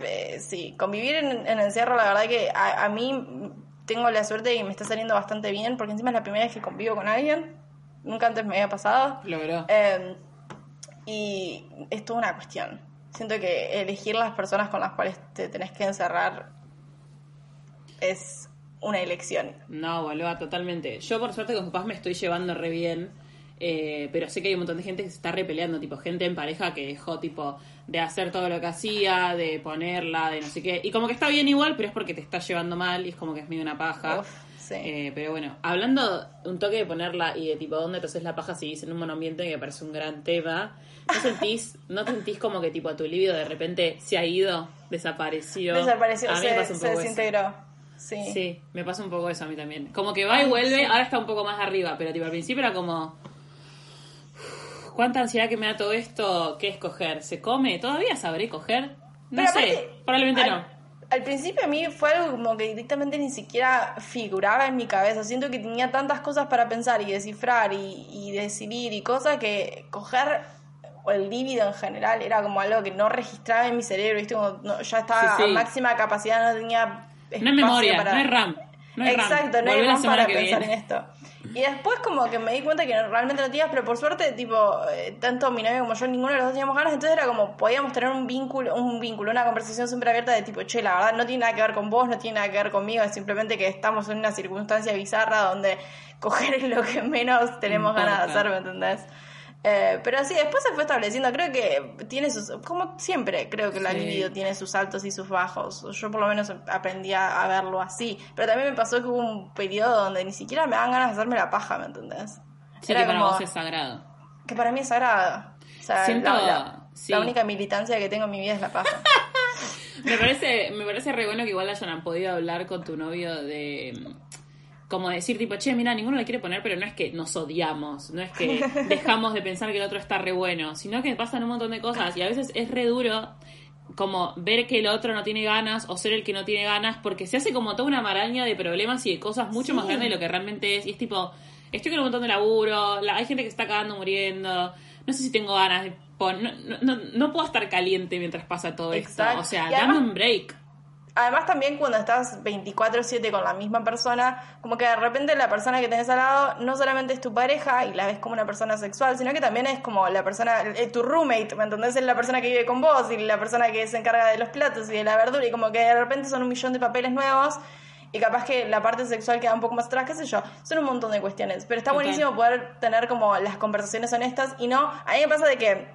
eh, sí, convivir en, en encierro, la verdad que a, a mí tengo la suerte y me está saliendo bastante bien, porque encima es la primera vez que convivo con alguien. Nunca antes me había pasado. Logró. Eh, y es toda una cuestión. Siento que elegir las personas con las cuales te tenés que encerrar es una elección. No, boluda, totalmente. Yo por suerte con mis papás me estoy llevando re bien. eh, pero sé que hay un montón de gente que se está repeleando, tipo gente en pareja que dejó tipo de hacer todo lo que hacía, de ponerla, de no sé qué. Y como que está bien igual, pero es porque te está llevando mal y es como que es medio una paja. Uf, sí. Eh, pero bueno, hablando un toque de ponerla y de tipo dónde te haces la paja si en un monoambiente que me parece un gran tema. ¿No sentís, no sentís como que tipo tu libido de repente se ha ido, desapareció? Desapareció, A mí me se, pasa un se poco eso. desintegró. Sí. Sí, me pasa un poco eso a mí también. Como que va y vuelve, ahora está un poco más arriba, pero tipo al principio era como... "Uf, ¿Cuánta ansiedad que me da todo esto? ¿Qué escoger? ¿Se come? ¿Todavía sabré coger? No Pero sé, aparte, probablemente al, no. Al principio a mí fue algo como que directamente ni siquiera figuraba en mi cabeza. Siento que tenía tantas cosas para pensar y descifrar y, y decidir y cosas que coger o el líbido en general era como algo que no registraba en mi cerebro. ¿viste? Como no- ya estaba Sí, sí. a máxima capacidad, no tenía No es memoria, para... no es RAM. No es RAM. Exacto, no hay RAM para pensar en esto. Y después como que me di cuenta que realmente no tenías, pero por suerte, tipo, eh, tanto mi novio como yo, ninguno de los dos teníamos ganas, entonces era como, podíamos tener un vínculo, un vínculo, una conversación siempre abierta de tipo, che, la verdad no tiene nada que ver con vos, no tiene nada que ver conmigo, es simplemente que estamos en una circunstancia bizarra donde coger es lo que menos tenemos Importa. ganas de hacer, ¿me entendés? Eh, pero sí, después se fue estableciendo, creo que tiene sus, como siempre, creo que la Sí. libido tiene sus altos y sus bajos, yo por lo menos aprendí a, a verlo así, pero también me pasó que hubo un periodo donde ni siquiera me daban ganas de hacerme la paja, ¿me entendés? Sí, Era que para como, vos es sagrado. que para mí es sagrado, o sea, Siento- la, la- sí. la única militancia que tengo en mi vida es la paja. <laughs> Me parece, me parece re bueno que igual hayan podido hablar con tu novio de como decir tipo, che, mira, ninguno le quiere poner, pero no es que nos odiamos, no es que <laughs> dejamos de pensar que el otro está re bueno, sino que pasan un montón de cosas y a veces es re duro como ver que el otro no tiene ganas o ser el que no tiene ganas porque se hace como toda una maraña de problemas y de cosas mucho Sí. más grandes de lo que realmente es y es tipo, estoy con un montón de laburo, la- hay gente que está cagando muriendo, no sé si tengo ganas de no, no, no, no puedo estar caliente mientras pasa todo Exacto. esto, o sea, Y dame además- un break. Además también cuando estás 24/7 con la misma persona, como que de repente la persona que tenés al lado no solamente es tu pareja y la ves como una persona sexual, sino que también es como la persona, eh, tu roommate, ¿me entendés? Es la persona que vive con vos y la persona que se encarga de los platos y de la verdura y como que de repente son un millón de papeles nuevos y capaz que la parte sexual queda un poco más atrás, qué sé yo, son un montón de cuestiones, pero está buenísimo poder tener como las conversaciones honestas y no, a mí me pasa de que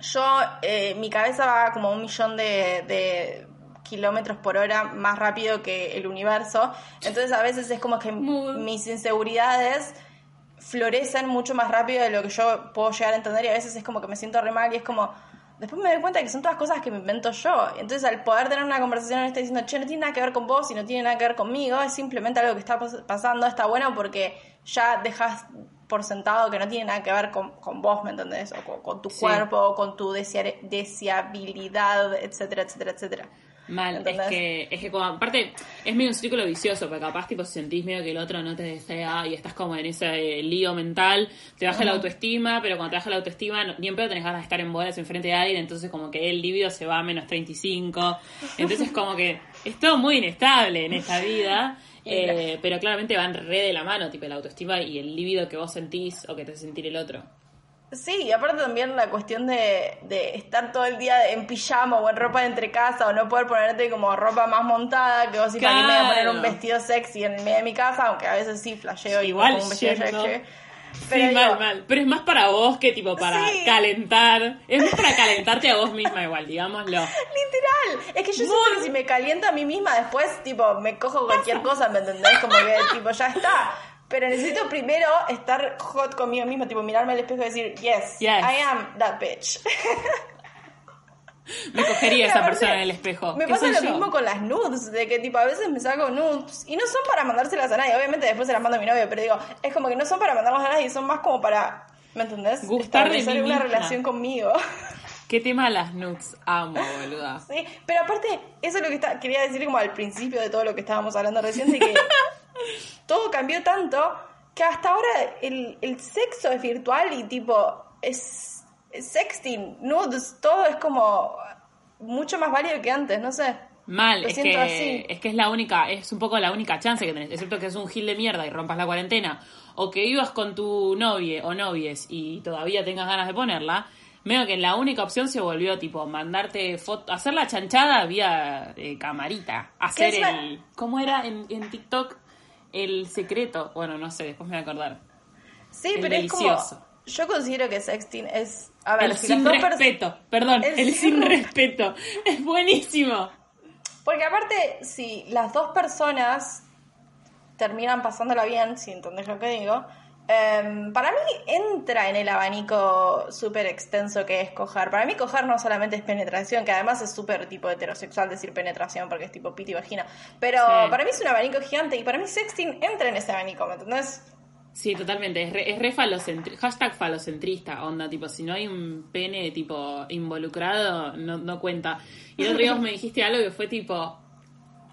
yo, eh, mi cabeza va como un millón de, de kilómetros por hora más rápido que el universo. Entonces a veces es como que Mood. mis inseguridades florecen mucho más rápido de lo que yo puedo llegar a entender y a veces es como que me siento re mal y es como... Después me doy cuenta que son todas cosas que me invento yo. Entonces, al poder tener una conversación honesta diciendo, che, no tiene nada que ver con vos y no tiene nada que ver conmigo, es simplemente algo que está pas- pasando, está bueno porque ya dejas por sentado que no tiene nada que ver con, con vos, ¿me entendés? O con, con tu Sí. cuerpo, con tu deseabilidad, etcétera, etcétera, etcétera. Mal, ¿Entendés? es que, es que como, aparte es medio un círculo vicioso, porque capaz tipo sentís medio que el otro no te desea y estás como en ese eh, lío mental, te baja la autoestima, pero cuando te baja la autoestima, no- ni en pedo tenés ganas de estar en bolas enfrente de alguien, entonces como que el libido se va a menos 35, entonces como que es todo muy inestable en esta vida, <laughs> eh, pero claramente van re de la mano, tipo la autoestima y el líbido que vos sentís o que te hace sentir el otro. Sí, y aparte también la cuestión de, de estar todo el día en pijama o en ropa de entre casa o no poder ponerte como ropa más montada, que vos sí para qué me voy a poner un Claro. vestido sexy en el medio de mi casa, aunque a veces sí flasheo y Igual un vestido sexy. Sí, Pero mal, digo, mal. Pero es más para vos que tipo para Sí. calentar. Es más para calentarte a vos misma igual, digámoslo. <laughs> Literal, es que yo siento que si me caliento a mí misma después, tipo, me cojo cualquier cosa, ¿me entendés? Como que, tipo, ya está. Pero necesito primero estar hot conmigo misma, tipo, mirarme al espejo y decir, yes, Yes. I am that bitch. <laughs> Me cogería esa Aparte, persona en el espejo. Me ¿Qué pasa lo yo? mismo con las nudes, de que tipo a veces me saco nudes y no son para mandárselas a nadie, obviamente después se las mando a mi novio, pero digo, es como que no son para mandarlas a nadie, son más como para, ¿me entendés? Gustar de mí una misma. relación conmigo. <laughs> ¿Qué tema las nudes? Amo, boluda. Sí, pero aparte, eso es lo que está, quería decir como al principio de todo lo que estábamos hablando recién, de que <laughs> todo cambió tanto que hasta ahora el, el sexo es virtual y tipo, es, es sexting, nudes, todo es como mucho más válido que antes, no sé. Mal, Lo es que, así. es que es la única, es un poco la única chance que tenés, excepto que es un gil de mierda y rompas la cuarentena, o que vivas con tu novia o novies y todavía tengas ganas de ponerla, veo que la única opción se volvió tipo mandarte foto, hacer la chanchada vía eh, camarita, hacer el, ¿cómo era en, en TikTok? El secreto, bueno, no sé, después me voy a acordar. Sí, El pero delicioso. es como. Yo considero que sexting es. A ver, el si sin respeto, perdón, El el, sin sin re- <laughs> respeto, es buenísimo. Porque aparte, si las dos personas terminan pasándola bien, si entendés lo que digo, em, para mí entra en el abanico súper extenso que es coger. Para mí coger no solamente es penetración, que además es súper tipo heterosexual decir penetración porque es tipo piti y vagina. Pero Sí. para mí es un abanico gigante y para mí sexting entra en ese abanico, ¿me entendés? Sí, totalmente. Es re, es re falocentri- hashtag falocentrista, onda, tipo, si no hay un pene, tipo, involucrado, no, no cuenta. Y el otro día me dijiste algo que fue tipo,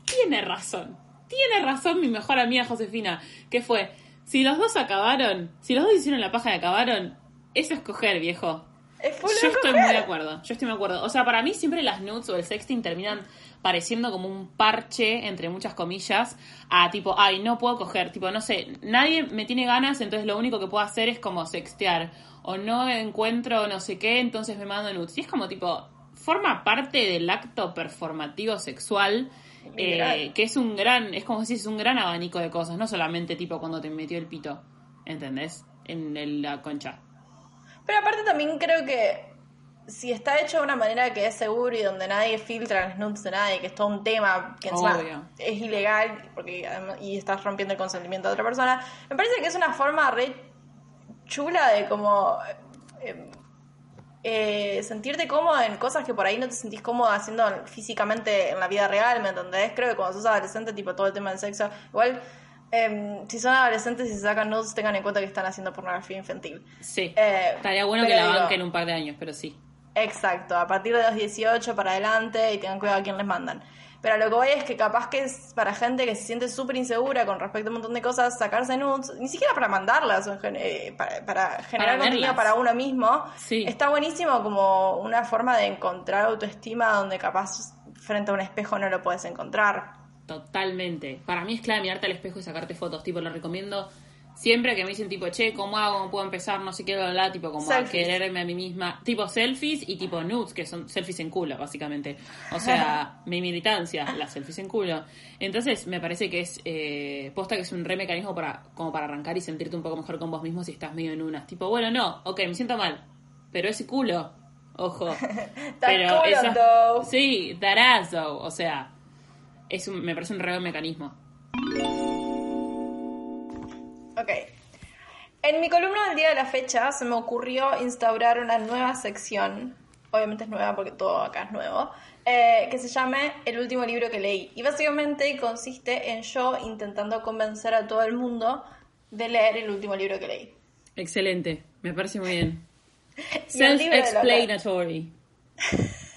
tiene razón, tiene razón mi mejor amiga Josefina, que fue, si los dos acabaron, si los dos hicieron la paja y acabaron, eso es coger, viejo. Es Yo estoy coger. muy de acuerdo, yo estoy muy de acuerdo. O sea, para mí siempre las nudes o el sexting terminan pareciendo como un parche, entre muchas comillas, a tipo, ay, no puedo coger, tipo, no sé, nadie me tiene ganas, entonces lo único que puedo hacer es como sextear, o no encuentro no sé qué, entonces me mando nudes. Y es como tipo, forma parte del acto performativo sexual, eh, que es un gran, es como si es un gran abanico de cosas, no solamente tipo cuando te metió el pito, ¿entendés? En la concha. Pero aparte también creo que si está hecho de una manera que es seguro y donde nadie filtra las nudes de nadie, que es todo un tema que encima es ilegal porque y estás rompiendo el consentimiento de otra persona, me parece que es una forma re chula de como eh, eh, sentirte cómodo en cosas que por ahí no te sentís cómodo haciendo físicamente en la vida real, ¿me entendés? Creo que cuando sos adolescente, tipo todo el tema del sexo, igual eh, si son adolescentes y se sacan nudes, tengan en cuenta que están haciendo pornografía infantil. Sí. Eh, Estaría bueno que la digo- banquen un par de años, pero sí. Exacto, a partir de los 18 para adelante y tengan cuidado a quién les mandan. Pero lo que voy es que capaz que es para gente que se siente súper insegura con respecto a un montón de cosas, sacarse nudes, ni siquiera para mandarlas, o gen- eh, para, para generar Para contenido verlas. para uno mismo. Sí. Está buenísimo como una forma de encontrar autoestima donde capaz frente a un espejo no lo puedes encontrar. Totalmente. Para mí es clave mirarte al espejo y sacarte fotos. Tipo, lo recomiendo siempre que me dicen, tipo, che, ¿cómo hago? ¿Cómo puedo empezar? No sé qué, bla, bla, Tipo, como a Selfies. quererme a mí misma. Tipo, selfies y tipo nudes, que son selfies en culo, básicamente. O sea, <laughs> mi militancia, las selfies en culo. Entonces, me parece que es, eh, posta que es un re mecanismo para, como para arrancar y sentirte un poco mejor con vos mismo si estás medio en unas. Tipo, bueno, no, ok, me siento mal. Pero ese culo, ojo. <laughs> pero though. Sí, darazo. O sea, es un- me parece un re buen mecanismo. Ok. En mi columna del día de la fecha se me ocurrió instaurar una nueva sección, obviamente es nueva porque todo acá es nuevo, eh, que se llame El último libro que leí. Y básicamente consiste en yo intentando convencer a todo el mundo de leer el último libro que leí. Excelente, me parece muy bien. <laughs> Self-explanatory. <laughs>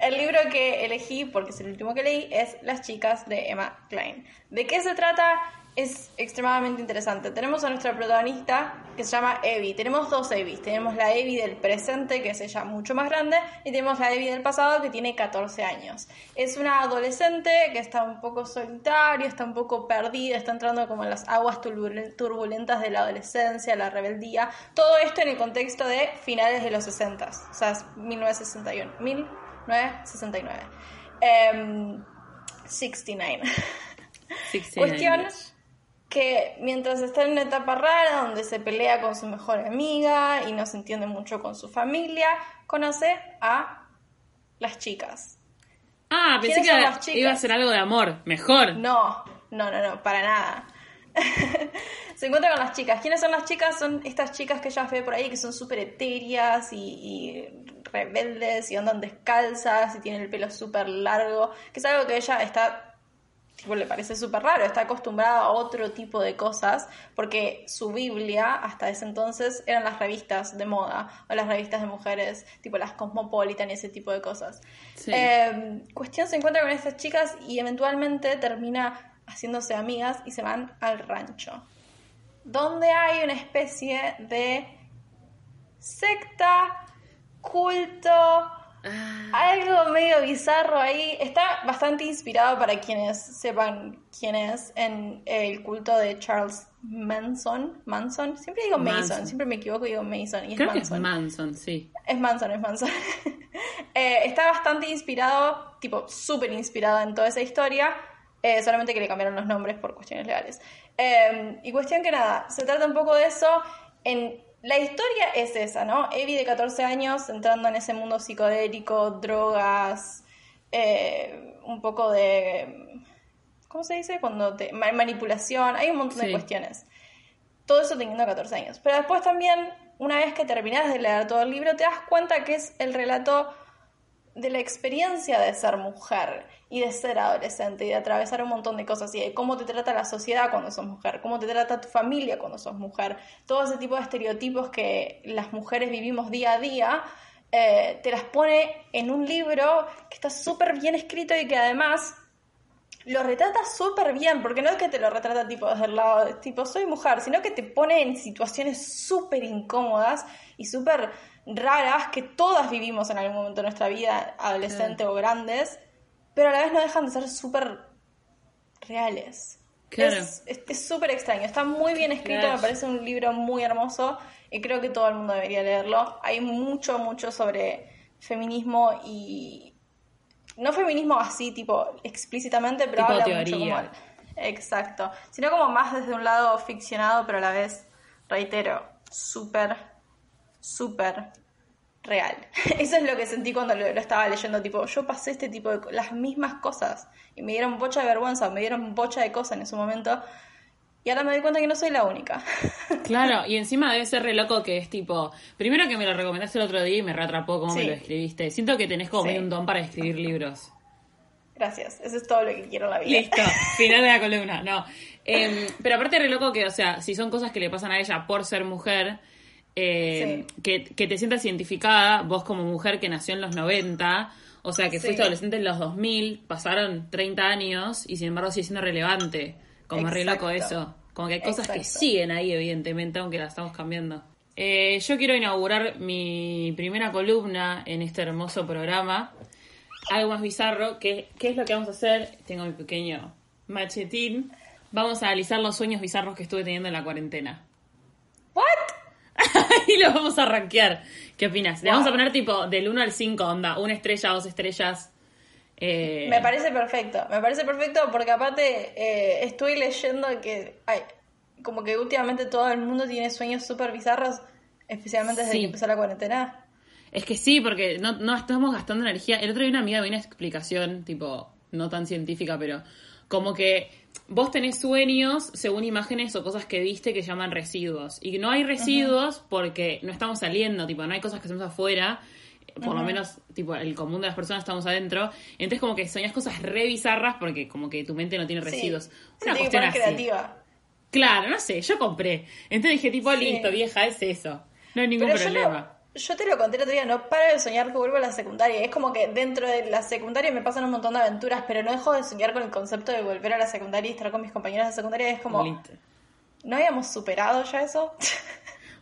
El libro que elegí, porque es el último que leí, es Las chicas de Emma Klein. ¿De qué se trata? Es extremadamente interesante. Tenemos a nuestra protagonista que se llama Evie. Tenemos dos Evies. Tenemos la Evie del presente, que es ella mucho más grande, y tenemos la Evie del pasado, que tiene 14 años. Es una adolescente que está un poco solitaria, está un poco perdida, está entrando como en las aguas turbul- turbulentas de la adolescencia, la rebeldía. Todo esto en el contexto de finales de los 60, o sea, es 1961. 1969. Em, 69. 69 Cuestión. Que mientras está en una etapa rara donde se pelea con su mejor amiga y no se entiende mucho con su familia, conoce a las chicas. Ah, pensé ¿Quiénes que iba a ser algo de amor. Mejor. No, no, no, no, para nada. <laughs> se encuentra con las chicas. ¿Quiénes son las chicas? Son estas chicas que ella ve por ahí que son súper etéreas y, y rebeldes y andan descalzas y tienen el pelo súper largo, que es algo que ella está tipo, le parece súper raro, está acostumbrada a otro tipo de cosas, porque su Biblia hasta ese entonces eran las revistas de moda o las revistas de mujeres, tipo las Cosmopolitan y ese tipo de cosas. Sí. Eh, cuestión se encuentra con estas chicas y eventualmente termina haciéndose amigas y se van al rancho, donde hay una especie de secta, culto, Ah, algo medio bizarro ahí. Está bastante inspirado para quienes sepan quién es en el culto de Charles Manson. Manson. Siempre digo Mason, Manson. siempre me equivoco y digo Mason. Y es creo que es Manson. Manson, sí. Es Manson, es Manson. <laughs> Eh, está bastante inspirado, tipo súper inspirado en toda esa historia, eh, solamente que le cambiaron los nombres por cuestiones legales. Eh, y cuestión que nada, se trata un poco de eso. En, la historia es esa, ¿no? Evie de 14 años entrando en ese mundo psicodélico, drogas, eh, un poco de... ¿Cómo se dice? Cuando te... ma- manipulación, hay un montón de cuestiones todo eso teniendo 14 años. Pero después también, una vez que terminas de leer todo el libro, te das cuenta que es el relato de la experiencia de ser mujer y de ser adolescente y de atravesar un montón de cosas. Y de cómo te trata la sociedad cuando sos mujer, cómo te trata tu familia cuando sos mujer, todo ese tipo de estereotipos que las mujeres vivimos día a día, eh, te las pone en un libro que está súper bien escrito y que además lo retrata súper bien, porque no es que te lo retrata tipo desde el lado de tipo soy mujer, sino que te pone en situaciones súper incómodas y súper raras que todas vivimos en algún momento de nuestra vida, adolescente o grandes, pero a la vez no dejan de ser súper reales. Claro. Es es- es súper extraño, está muy bien escrito, Claro. me parece un libro muy hermoso y creo que todo el mundo debería leerlo. Hay mucho, mucho sobre feminismo y, no feminismo así, tipo, explícitamente, pero Tipo habla teoría. mucho como... Exacto. Sino como más desde un lado ficcionado, pero a la vez, reitero, súper, súper real. <laughs> Eso es lo que sentí cuando lo, lo estaba leyendo, tipo, yo pasé este tipo de... las mismas cosas, y me dieron bocha de vergüenza, me dieron bocha de cosas en ese momento, y ahora me doy cuenta que no soy la única. <laughs> Claro, y encima debe ser re loco que es tipo. Primero que me lo recomendaste el otro día y me reatrapó cómo Sí. me lo escribiste. Siento que tenés como Sí. un don para escribir libros. Gracias, eso es todo lo que quiero en la vida. Listo, <laughs> final de la columna. No. Em, pero aparte, re loco que, o sea, si son cosas que le pasan a ella por ser mujer, eh, que, que te sientas identificada, vos como mujer que nació en los 90, o sea, que Sí. fuiste adolescente en los 2000, pasaron 30 años y sin embargo sigue siendo relevante. Como re loco eso. Como que hay cosas que siguen ahí, evidentemente, aunque las estamos cambiando. Eh, yo quiero inaugurar mi primera columna en este hermoso programa. Algo más bizarro. que ¿Qué es lo que vamos a hacer? Tengo mi pequeño machetín. Vamos a analizar los sueños bizarros que estuve teniendo en la cuarentena. ¿What? <laughs> y lo vamos a rankear. ¿Qué opinas? Le Wow. vamos a poner tipo del 1 al 5, onda. Una estrella, dos estrellas. Eh, Me parece perfecto, me parece perfecto porque aparte eh, estoy leyendo que ay, como que últimamente todo el mundo tiene sueños súper bizarros, especialmente desde Sí. que empezó la cuarentena. Es que sí, porque no, no estamos gastando energía. El otro día una amiga me dio una explicación, tipo, no tan científica, pero como que vos tenés sueños según imágenes o cosas que viste que llaman residuos. Y no hay residuos porque no estamos saliendo, tipo, no hay cosas que hacemos afuera. Por lo menos, tipo, el común de las personas estamos adentro. Entonces, como que soñás cosas re bizarras porque como que tu mente no tiene residuos. Una cuestión así. creativa. Claro, no sé, yo compré. Entonces dije, tipo, Sí. listo, vieja, es eso. No hay ningún Pero problema. Yo te lo conté el otro día, no paro de soñar que vuelvo a la secundaria. Es como que dentro de la secundaria me pasan un montón de aventuras, pero no dejo de soñar con el concepto de volver a la secundaria y estar con mis compañeros de secundaria. Es como, Listo. ¿no habíamos superado ya eso? <laughs>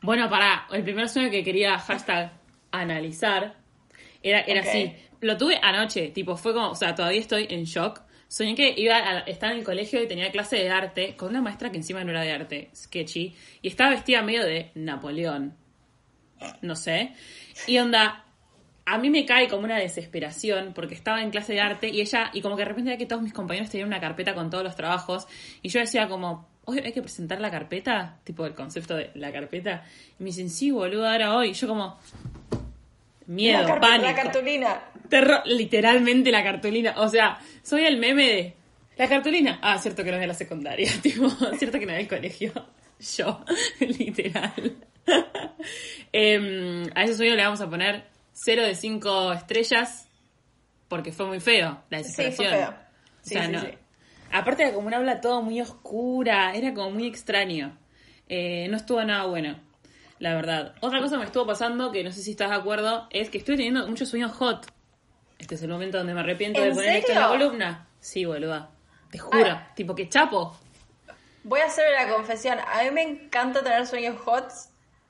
Bueno, para el primer sueño que quería hashtag analizar era, era así. Lo tuve anoche, tipo, fue como, o sea, todavía estoy en shock. Soñé que iba a estar en el colegio y tenía clase de arte con una maestra que encima no era de arte, sketchy, y estaba vestida medio de Napoleón. No sé. Y onda, a mí me cae como una desesperación porque estaba en clase de arte y ella, y como que de repente veía que todos mis compañeros tenían una carpeta con todos los trabajos y yo decía como, hoy hay que presentar la carpeta, tipo el concepto de la carpeta. Y me dicen, sí, boludo, ahora hoy. Y yo como, miedo, la, pánico. la cartulina. Terror, literalmente la cartulina. O sea, soy el meme de la cartulina. Ah, cierto que no es de la secundaria, <laughs> tipo, cierto que no es del colegio. <laughs> Yo, <laughs> literal. <laughs> Em, a ese sueño le vamos a poner 0 de 5 estrellas porque fue muy feo la Sí, fue desesperación. feo. O Sí, sea, sí, no. sí. Aparte era como una habla todo muy oscura, era como muy extraño. Eh, no estuvo nada bueno, la verdad. Otra cosa que me estuvo pasando, que no sé si estás de acuerdo, es que estoy teniendo muchos sueños hot. Este es el momento donde me arrepiento de ¿En poner esto en la columna. Sí, boluda. Te juro. Ah. Tipo que chapo. Voy a hacer la confesión. A mí me encanta tener sueños hot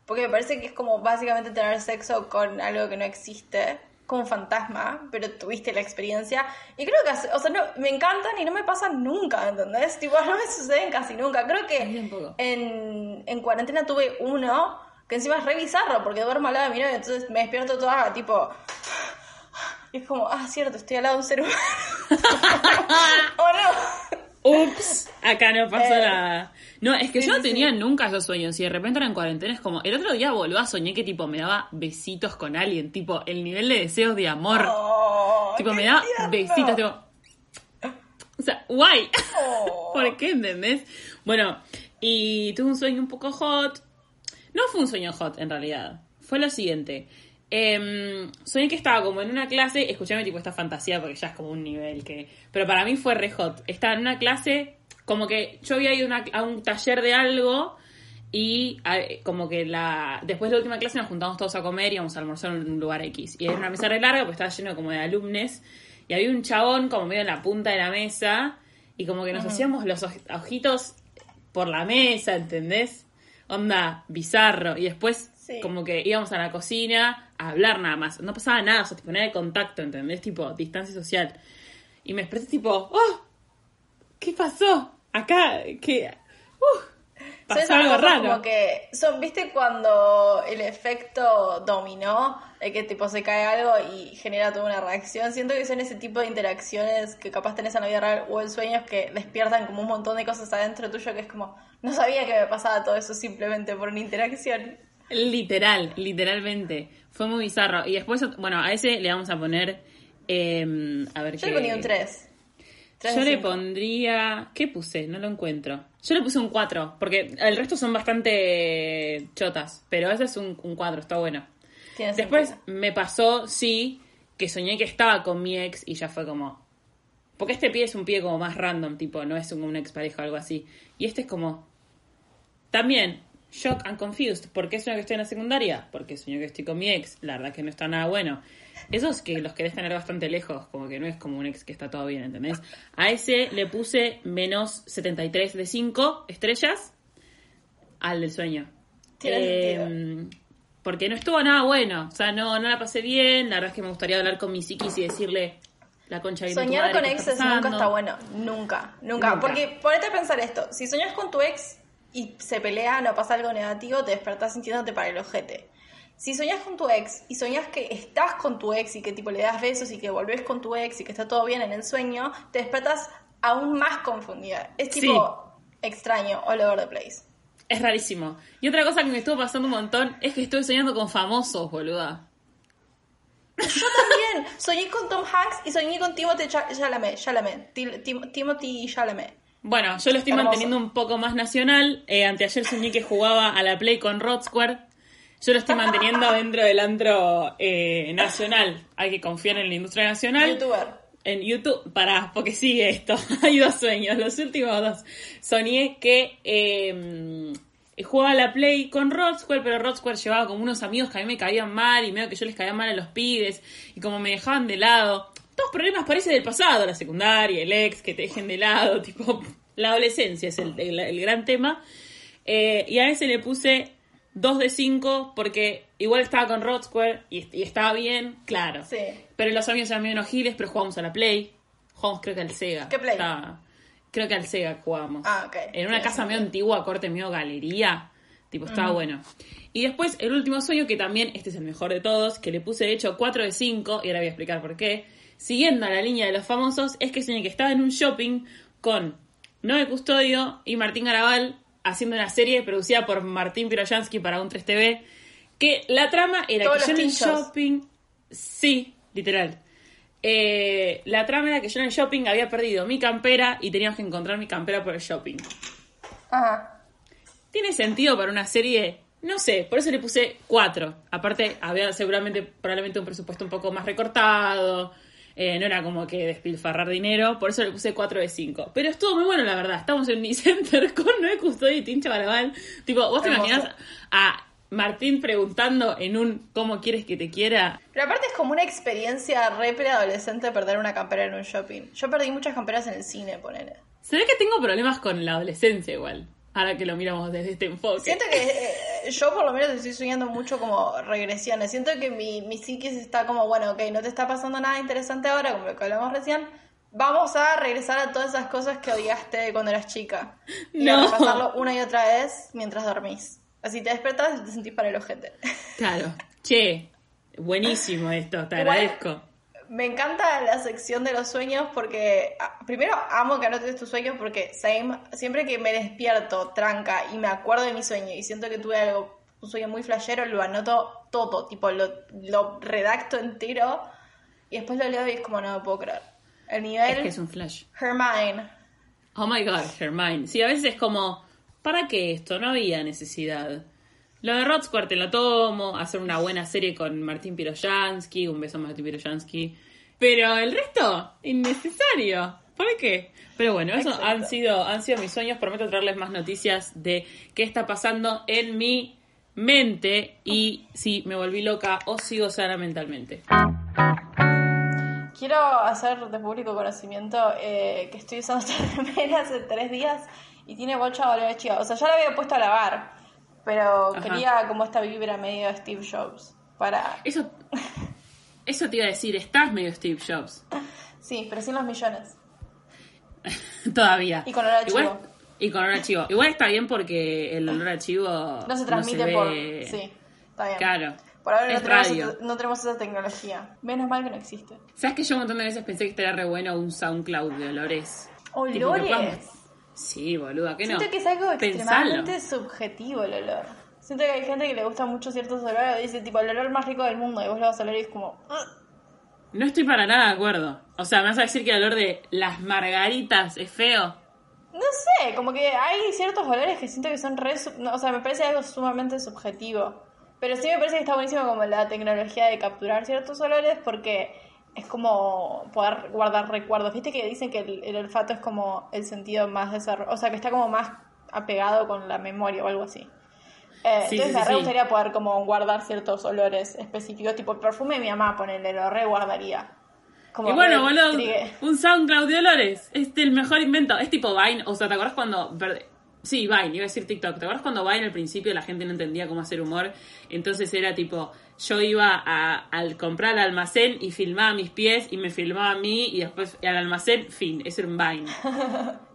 porque me parece que es como básicamente tener sexo con algo que no existe, con un fantasma, pero tuviste la experiencia. Y creo que, o sea, no, me encantan y no me pasan nunca, ¿entendés? Tipo, <laughs> no me suceden casi nunca. Creo que en, en cuarentena tuve uno que encima es re bizarro porque duermo al lado de mi novio, entonces me despierto toda tipo... Y es como, ah, cierto, estoy al lado de un ser humano. <laughs> <laughs> ¿O no? Ups, acá no pasó Eh, nada. No, es que sí, yo no sí, tenía sí. nunca esos sueños y de repente era en cuarentena es como, el otro día boluda soñé que tipo me daba besitos con alguien, tipo el nivel de deseos de amor. Oh, tipo me daba tierno. besitos, tipo... O sea, guay. Oh. <laughs> ¿Por qué entendés? Bueno, y tuve un sueño un poco hot. No fue un sueño hot en realidad. Fue lo siguiente. Em, soñé que estaba como en una clase, escuchame tipo esta fantasía porque ya es como un nivel que... Pero para mí fue re hot. Estaba en una clase, como que yo había ido una- a un taller de algo y a- como que la después de la última clase nos juntamos todos a comer y íbamos a almorzar en un lugar X. Y era una mesa re larga, pues estaba lleno como de alumnos. Y había un chabón como medio en la punta de la mesa y como que nos hacíamos los oj- ojitos por la mesa, ¿entendés? Onda, bizarro. Y después Sí. como que íbamos a la cocina a hablar nada más. No pasaba nada, o sea, tipo, nada de contacto, ¿entendés? Tipo, distancia social. Y me expresé tipo, ¡oh! ¿Qué pasó? Acá, que... Uh, pasó algo raro. como que son, ¿viste cuando el efecto dominó, de que tipo se cae algo y genera toda una reacción? Siento que son ese tipo de interacciones que capaz tenés en la vida real o en sueños que despiertan como un montón de cosas adentro tuyo que es como, no sabía que me pasaba todo eso simplemente por una interacción. Literal, literalmente. Fue muy bizarro. Y después, bueno, a ese le vamos a poner... eh, a ver Yo qué... le ponía un 3. Yo le pondría... ¿Qué puse? No lo encuentro. Yo le puse un 4, porque el resto son bastante chotas, pero ese es un, un 4, está bueno. Después me pasó, sí, que soñé que estaba con mi ex y ya fue como... Porque este pie es un pie como más random, tipo, no es un, una expareja o algo así. Y este es como... También, shock and confused. ¿Por qué sueño que estoy en la secundaria? Porque sueño que estoy con mi ex. La verdad que no está nada bueno. Esos que los querés tener bastante lejos, como que no es como un ex que está todo bien, ¿entendés? A ese le puse menos 73 de 5 estrellas al del sueño. Tiene Eh, porque no estuvo nada bueno. O sea, no, no la pasé bien. La verdad es que me gustaría hablar con mi psiquis y decirle la concha de tu Soñar madre, con ¿qué exes nunca está bueno. Nunca, nunca. Nunca. Porque ponete a pensar esto. Si soñás con tu ex y se pelea, no pasa algo negativo, te despertás sintiéndote para el ojete. Si soñás con tu ex y soñás que estás con tu ex y que tipo le das besos y que volvés con tu ex y que está todo bien en el sueño, te despertas aún más confundida. Es Sí. tipo extraño, all over the place. Es rarísimo. Y otra cosa que me estuvo pasando un montón es que estuve soñando con famosos, boluda. Yo también soñé con Tom Hanks y soñé con Timothy Cha- Chalamet, Chalamet, Tim- Timothy Chalamet. Bueno, yo lo estoy Hermoso. manteniendo un poco más nacional. Eh, anteayer soñé que jugaba a la Play con Rod Square. Yo lo estoy manteniendo dentro del antro eh, nacional. Hay que confiar en la industria nacional. Youtuber. en YouTube, para, porque sigue esto, <laughs> hay dos sueños, los últimos dos. Soñé que eh, jugaba a la Play con Rod Square, pero Rod Square llevaba como unos amigos que a mí me caían mal y medio que yo les caía mal a los pibes y como me dejaban de lado. Todos problemas parece del pasado, la secundaria, el ex, que te dejen de lado, <laughs> tipo, la adolescencia es el, el- el gran tema. Eh, y a ese le puse 2 de 5 porque igual estaba con Rod Square y, y estaba bien, claro. Sí. Pero los amigos eran medio giles, pero jugamos a la Play. Jugamos creo que al Sega. ¿Qué Play? Estaba- creo que al Sega jugamos. Ah, ok. En una Sí, casa sí, medio antigua, corte medio galería. Tipo, estaba bueno. Y después, el último sueño, que también, este es el mejor de todos, que le puse de hecho 4 de 5, y ahora voy a explicar por qué. Siguiendo a la línea de los famosos, es que soñé que estaba en un shopping con Noé Custodio y Martín Garabal haciendo una serie producida por Martín Piroyansky para un 3TV. Que la trama era Todos que yo en el shopping. Sí, literal. Eh, la trama era que yo en el shopping había perdido mi campera y teníamos que encontrar mi campera por el shopping. Ajá. ¿Tiene sentido para una serie? No sé, por eso le puse 4. Aparte, había seguramente, probablemente un presupuesto un poco más recortado. Eh, no era como que despilfarrar dinero, por eso le puse 4 de 5. Pero estuvo muy bueno, la verdad. Estamos en Unicenter <laughs> con Noé Custodio y Tincho Barabal. Tipo, ¿vos te imaginas a Martín preguntando en un ¿Cómo quieres que te quiera? Pero aparte es como una experiencia re preadolescente perder una campera en un shopping. Yo perdí muchas camperas en el cine, ponele. Se ve que tengo problemas con la adolescencia igual. Ahora que lo miramos desde este enfoque. Siento que eh, yo por lo menos estoy soñando mucho como regresiones. Siento que mi, mi psiquis está como, bueno, ok, no te está pasando nada interesante ahora, como lo que hablamos recién. Vamos a regresar a todas esas cosas que odiaste cuando eras chica. Y a repasarlo una y otra vez mientras dormís. Así te despertás y te sentís para el ojete. Claro. Che, buenísimo esto, te agradezco. Me encanta la sección de los sueños porque, ah, primero, amo que anotes tus sueños porque same, siempre que me despierto, tranca, y me acuerdo de mi sueño y siento que tuve algo, un sueño muy flashero, lo anoto todo, tipo, lo, lo redacto entero y después lo leo y es como, no me puedo creer. El nivel Es que es un flash. Hermione. Oh my god, Hermione. Sí, a veces es como, ¿para qué esto? No había necesidad. Lo de Rod Square te lo tomo, hacer una buena serie con Martín Piroyansky, un beso a Martín Piroyansky. Pero el resto, innecesario. ¿Para qué? Pero bueno, eso Exacto. han sido, han sido mis sueños. Prometo traerles más noticias de qué está pasando en mi mente y si me volví loca o sigo sana mentalmente. Quiero hacer de público conocimiento eh, que estoy usando <laughs> esta remera hace tres días y tiene bocha de chiva. O sea, ya la había puesto a lavar, pero Ajá. quería como esta vibra medio Steve Jobs. Para... Eso, eso te iba a decir, estás medio Steve Jobs. <laughs> Sí, pero sin los millones. <laughs> Todavía. Y con olor a chivo. Y con olor a chivo. Igual está bien porque el olor a chivo No se transmite ve- por... Sí, está bien. Claro. Por ahora no tenemos, radio. esa- no tenemos esa tecnología. Menos mal que no existe. ¿Sabes que yo un montón de veces pensé que estaría re bueno un SoundCloud de olores? ¿Olores? Sí, boluda, ¿qué no? Siento que es algo Pensalo. extremadamente subjetivo el olor. Siento que hay gente que le gusta mucho ciertos olores dice tipo el olor más rico del mundo y vos lo vas a oler y es como... No estoy para nada de acuerdo. O sea, me vas a decir que el olor de las margaritas es feo. No sé, como que hay ciertos olores que siento que son re... no, o sea, me parece algo sumamente subjetivo. Pero sí me parece que está buenísimo como la tecnología de capturar ciertos olores porque es como poder guardar recuerdos. Viste que dicen que el, el olfato es como el sentido más desarrollado, o sea, que está como más apegado con la memoria o algo así. Eh, Sí, entonces sí, me re sí. gustaría poder como guardar ciertos olores específicos, tipo el perfume de mi mamá, ponerle, lo re guardaría. Como y bueno, boludo, un SoundCloud de olores. Es el mejor invento. Es tipo Vine. O sea, ¿te acuerdas cuando... Sí, Vine, iba a decir TikTok. ¿Te acuerdas cuando Vine al principio la gente no entendía cómo hacer humor? Entonces era tipo, yo iba a, al comprar al almacén y filmaba mis pies y me filmaba a mí y después al almacén, fin, eso era un Vine. <laughs>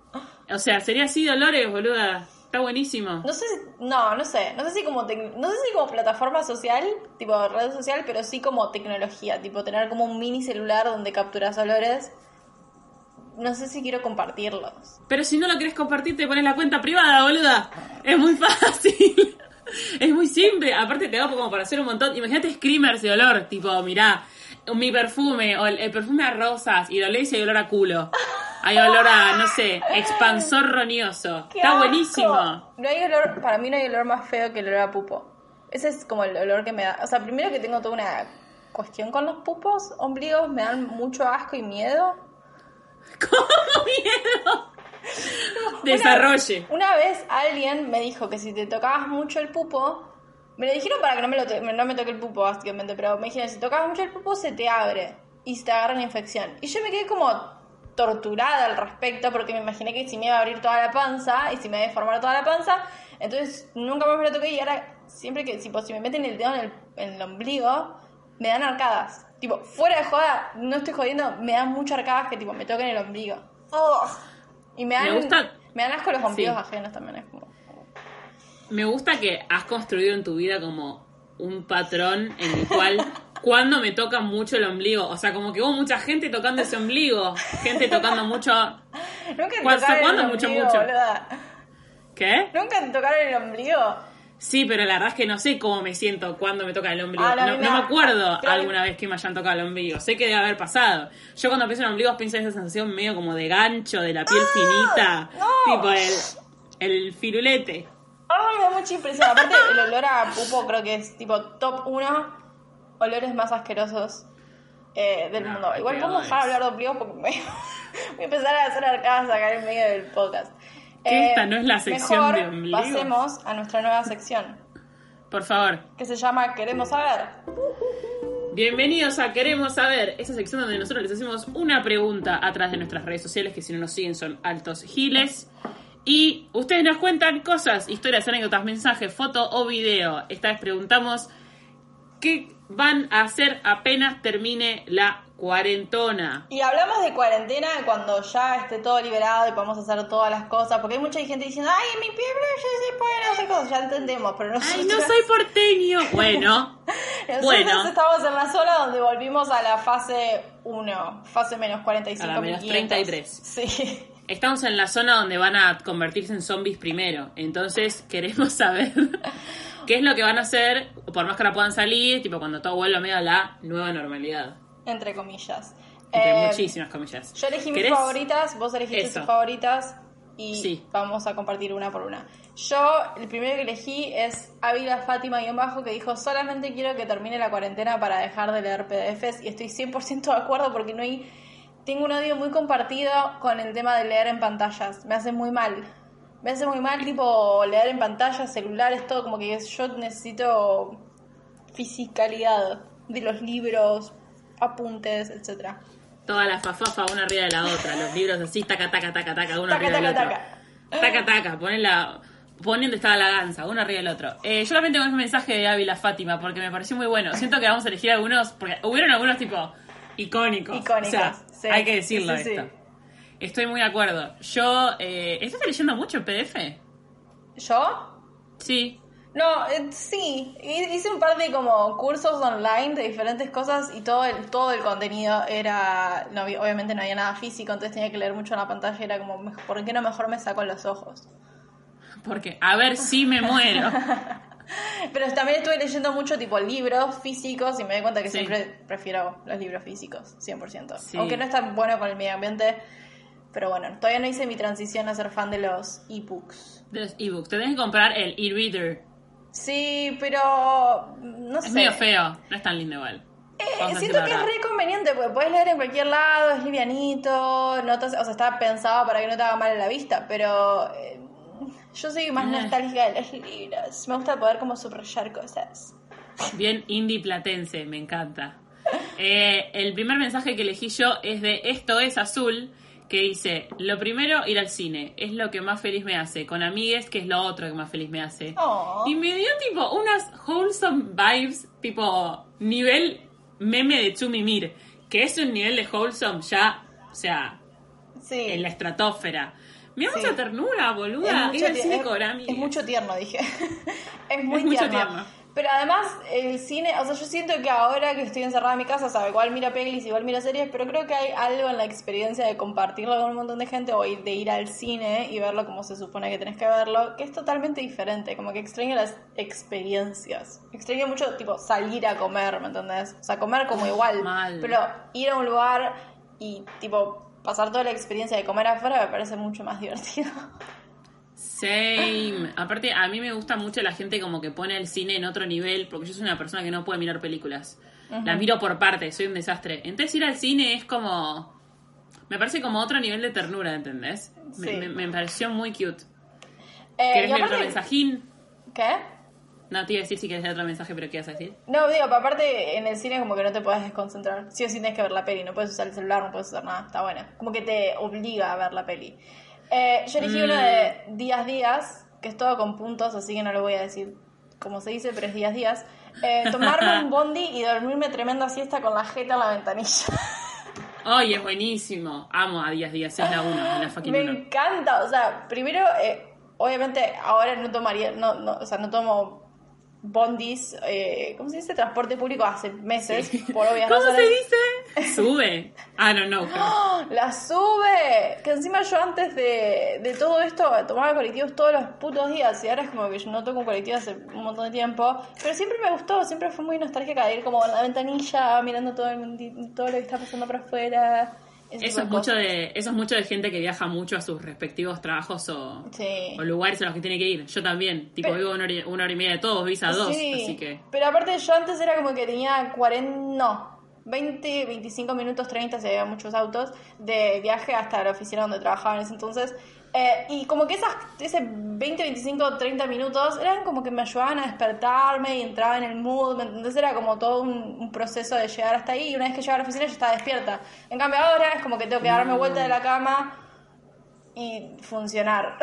O sea, sería así de olores, boluda. Está buenísimo. No sé, si- no, no sé, no sé si como no sé si como plataforma social, tipo red social, pero sí como tecnología, tipo tener como un mini celular donde capturas olores. No sé si quiero compartirlos. Pero si no lo querés compartir, te pones la cuenta privada, boluda. Es muy <laughs> fácil. Es muy simple. Aparte te da como para hacer un montón. Imagínate screamers de olor. Tipo, mirá, mi perfume o el, el perfume a rosas. Y lo lees y hay olor a culo. Hay olor a, no sé, expansor roñoso. ¡Qué Está asco! buenísimo. No hay olor, para mí no hay olor más feo que el olor a pupo. Ese es como el olor que me da. O sea, primero que tengo toda una cuestión con los pupos, ombligos, me dan mucho asco y miedo. <laughs> ¿Cómo miedo? Desarrolle. Una vez alguien me dijo que si te tocabas mucho el pupo, me lo dijeron para que no me, lo no me toque el pupo, básicamente, pero me dijeron, si tocabas mucho el pupo se te abre y se te agarra una infección. Y yo me quedé como torturada al respecto porque me imaginé que si me iba a abrir toda la panza y si me iba a deformar toda la panza, entonces nunca más me lo toqué y ahora siempre que tipo, si me meten el dedo en el, en el ombligo, me dan arcadas. Tipo, fuera de joda, no estoy jodiendo, me dan muchas arcadas que tipo me toquen el ombligo. Ugh. Y me dan, Me gusta- me dan asco los ombligos Sí. ajenos también. Es como... Me gusta que has construido en tu vida como un patrón en el cual <laughs> cuando me toca mucho el ombligo, o sea, como que hubo mucha gente tocando ese ombligo, gente tocando mucho... <laughs> Nunca te ¿Cuándo- el mucho, ombligo, mucho? boluda. ¿Qué? Nunca te tocaron el ombligo. Sí, pero la verdad es que no sé cómo me siento cuando me toca el ombligo. Ah, no, me acuerdo alguna vez que me hayan tocado el ombligo. Sé que debe haber pasado. Yo cuando pienso en ombligo pienso en esa sensación medio como de gancho, de la piel finita. no. Tipo el, el firulete. Ay, me da mucha impresión. Aparte, el olor a pupo creo que es tipo top 1 olores más asquerosos eh, del No, mundo. Igual podemos dejar es. hablar de ombligo porque me... <laughs> voy a empezar a hacer arcadas acá en medio del podcast. Eh, ¿Qué, esta no es la sección mejor de ombligo? pasemos a nuestra nueva sección Por favor. que se llama Queremos saber. Bienvenidos a Queremos Saber, esa sección donde nosotros les hacemos una pregunta atrás de nuestras redes sociales, que si no nos siguen son altos giles. Y ustedes nos cuentan cosas, historias, anécdotas, mensajes, foto o video. Esta vez preguntamos qué van a hacer apenas termine la cuarentona. Y hablamos de cuarentena cuando ya esté todo liberado y podamos hacer todas las cosas, porque hay mucha gente diciendo, ay, en mi pueblo ya se pueden hacer cosas, ya entendemos, pero nosotros, Ay, no soy porteño. Bueno, <laughs> nosotros bueno. estamos en la zona donde volvimos a la fase 1, fase menos 45. A la menos 33. Sí. estamos en la zona donde van a convertirse en zombies primero. Entonces queremos saber <laughs> qué es lo que van a hacer, por más que ahora puedan salir, tipo cuando todo vuelva medio a la nueva normalidad. Entre comillas. Entre Eh, muchísimas comillas. Yo elegí mis favoritas, vos elegiste Eso. tus favoritas y Sí. vamos a compartir una por una. Yo, el primero que elegí es Ávila Fátima y bajo que dijo, solamente quiero que termine la cuarentena para dejar de leer PDFs y estoy 100% de acuerdo porque no hay... Tengo un odio muy compartido con el tema de leer en pantallas, me hace muy mal. Me hace muy mal, tipo, leer en pantallas, celulares, todo, como que yo necesito fisicalidad de los libros, apuntes, etcétera. Toda la fafafa una arriba de la otra, los libros así, taca, taca, taca, taca, uno Taca, arriba del otro. taca. Taca, ponen la... Ponen donde estaba la ganza, uno arriba del otro. Eh, yo también tengo un mensaje de Ávila Fátima porque me pareció muy bueno. Siento que vamos a elegir algunos, porque hubieron algunos tipo icónicos. Icónicos, O sea, sí. hay que decirlo Sí, sí, esto. sí. Estoy muy de acuerdo. Yo, eh, ¿estás leyendo mucho el PDF? ¿Yo? Sí. No, eh, sí, hi- hice un par de como cursos online de diferentes cosas y todo el, todo el contenido era, no, obviamente no había nada físico, entonces tenía que leer mucho en la pantalla y era como, "Mej- ¿por qué no mejor me saco los ojos? Porque, a ver si me muero. <laughs> Pero también estuve leyendo mucho tipo libros físicos y me di cuenta que Sí. siempre prefiero los libros físicos, 100%. Sí. Aunque no es tan bueno con el medio ambiente, pero bueno, todavía no hice mi transición a ser fan de los ebooks. De los ebooks. Te tenés que comprar el e-reader. Sí, pero no sé. Es medio feo. No es tan lindo igual. Eh, siento que es re conveniente porque puedes leer en cualquier lado, es livianito, no te o sea, está pensado para que no te haga mal en la vista, pero eh, yo soy más Eh. nostálgica de los libros. Me gusta poder como subrayar cosas. Bien indie platense, me encanta. Eh, el primer mensaje que elegí yo es de Esto es Azul, que dice, lo primero, ir al cine, es lo que más feliz me hace, con amigues, que es lo otro que más feliz me hace. Oh. Y me dio tipo unas wholesome vibes, tipo nivel meme de Chumimir, que es un nivel de wholesome ya, o sea, Sí. en la estratosfera. Me da Sí. mucha ternura, Es boluda. mucho Ir al cine es- con es mucho tierno, dije. <laughs> es muy Es mucho tierno. Pero además, el cine, o sea, yo siento que ahora que estoy encerrada en mi casa, o sea, igual mira pelis, igual mira series, pero creo que hay algo en la experiencia de compartirlo con un montón de gente o de ir al cine y verlo como se supone que tenés que verlo, que es totalmente diferente, como que extraño las experiencias. Extraño mucho, tipo, salir a comer, ¿me entendés? O sea, comer como igual, Mal. pero ir a un lugar y, tipo, pasar toda la experiencia de comer afuera me parece mucho más <laughs> divertido. Same. Aparte, a mí me gusta mucho la gente como que pone el cine en otro nivel, porque yo soy una persona que no puede mirar películas. La miro por partes, soy un desastre. Entonces ir al cine es como... Me parece como otro nivel de ternura, ¿entendés? Me- Sí. Me, me pareció muy cute. Eh, ¿Querés leer otro mensajín? ¿Qué? No, te iba a decir si quieres leer otro mensaje, pero ¿qué ibas a decir? No, digo, pero aparte en el cine como que no te puedes desconcentrar. Sí o sí tienes que ver la peli, no puedes usar el celular, no puedes usar nada, está bueno. Como que te obliga a ver la peli. Eh, yo elegí Mm. uno de Días Días, que es todo con puntos, así que no lo voy a decir como se dice, pero es Días Días. Eh, tomarme un <laughs> bondi y dormirme tremenda siesta con la jeta en la ventanilla. ¡Ay, es buenísimo! Amo a Díaz Díaz, es la 1, la <laughs> fucking Me 1. encanta, o sea, primero, eh, obviamente ahora no tomaría, no, no, o sea, no tomo bondis, eh, ¿cómo se dice? Transporte público hace meses, por obvias ¿Cómo razones. se dice? <laughs> Sube. I don't know. ¡Oh! ¡La sube! Que encima yo antes de, de todo esto tomaba colectivos todos los putos días y ahora es como que yo no toco un colectivo hace un montón de tiempo. Pero siempre me gustó, siempre fue muy nostálgica de ir como en la ventanilla mirando todo, el, todo lo que está pasando por afuera. Eso es, mucho de, eso es mucho de gente que viaja mucho a sus respectivos trabajos o, Sí. o lugares a los que tiene que ir. Yo también. Tipo, Pero- vivo una hora, y- una hora y media de todos, visa dos. Sí, Así que. Pero aparte yo antes era como que tenía 40, no, 20, 25 minutos, 30, si había muchos autos, de viaje hasta la oficina donde trabajaba en ese entonces. Eh, y como que esas, ese 20, 25, 30 minutos eran como que me ayudaban a despertarme y entraba en el mood, ¿me entendés? Era como todo un, un proceso de llegar hasta ahí y una vez que llegaba a la oficina yo estaba despierta. En cambio ahora es como que tengo que darme vuelta de la cama y funcionar.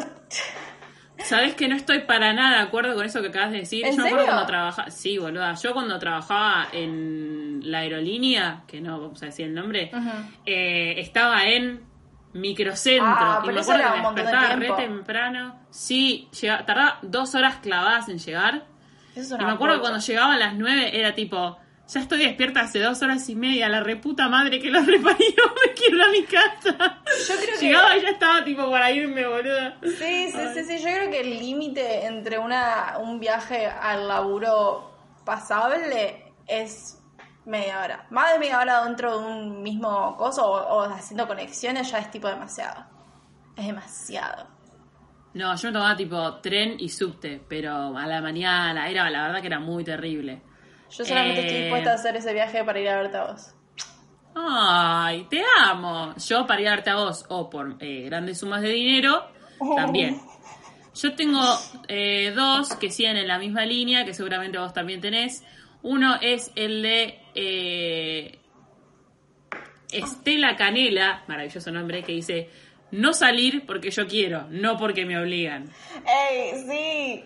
Sabes que no estoy para nada de acuerdo con eso que acabas de decir. ¿En Yo me acuerdo serio? cuando trabajaba. Sí, boluda. Yo cuando trabajaba en la aerolínea, que no vamos a decir el nombre, eh, estaba en microcentro. Ah, y me acuerdo que me despertaba re temprano. Sí, llega- tardaba dos horas clavadas en llegar. Eso es Y me acuerdo que cuando llegaba a las nueve era tipo. Ya estoy despierta hace dos horas y media, la reputa madre que lo <laughs> reparió, me quiero ir a mi casa. Yo creo que- Llegaba y ya estaba tipo para irme, boluda. Sí, sí, sí, sí. Yo creo que el límite entre una, un viaje al laburo pasable es media hora. Más de media hora dentro de un mismo coso o, o haciendo conexiones ya es tipo demasiado. Es demasiado. No, yo me tomaba tipo tren y subte, pero a la mañana, era la verdad que era muy terrible. Yo solamente estoy Eh. dispuesta a hacer ese viaje para ir a verte a vos. Ay, te amo. Yo para ir a darte a vos o por eh, grandes sumas de dinero, <laughs> también. Yo tengo eh, dos que siguen en la misma línea, que seguramente vos también tenés. Uno es el de eh, Estela Canela, maravilloso nombre, que dice, no salir porque yo quiero, no porque me obligan. ¡Ey, sí!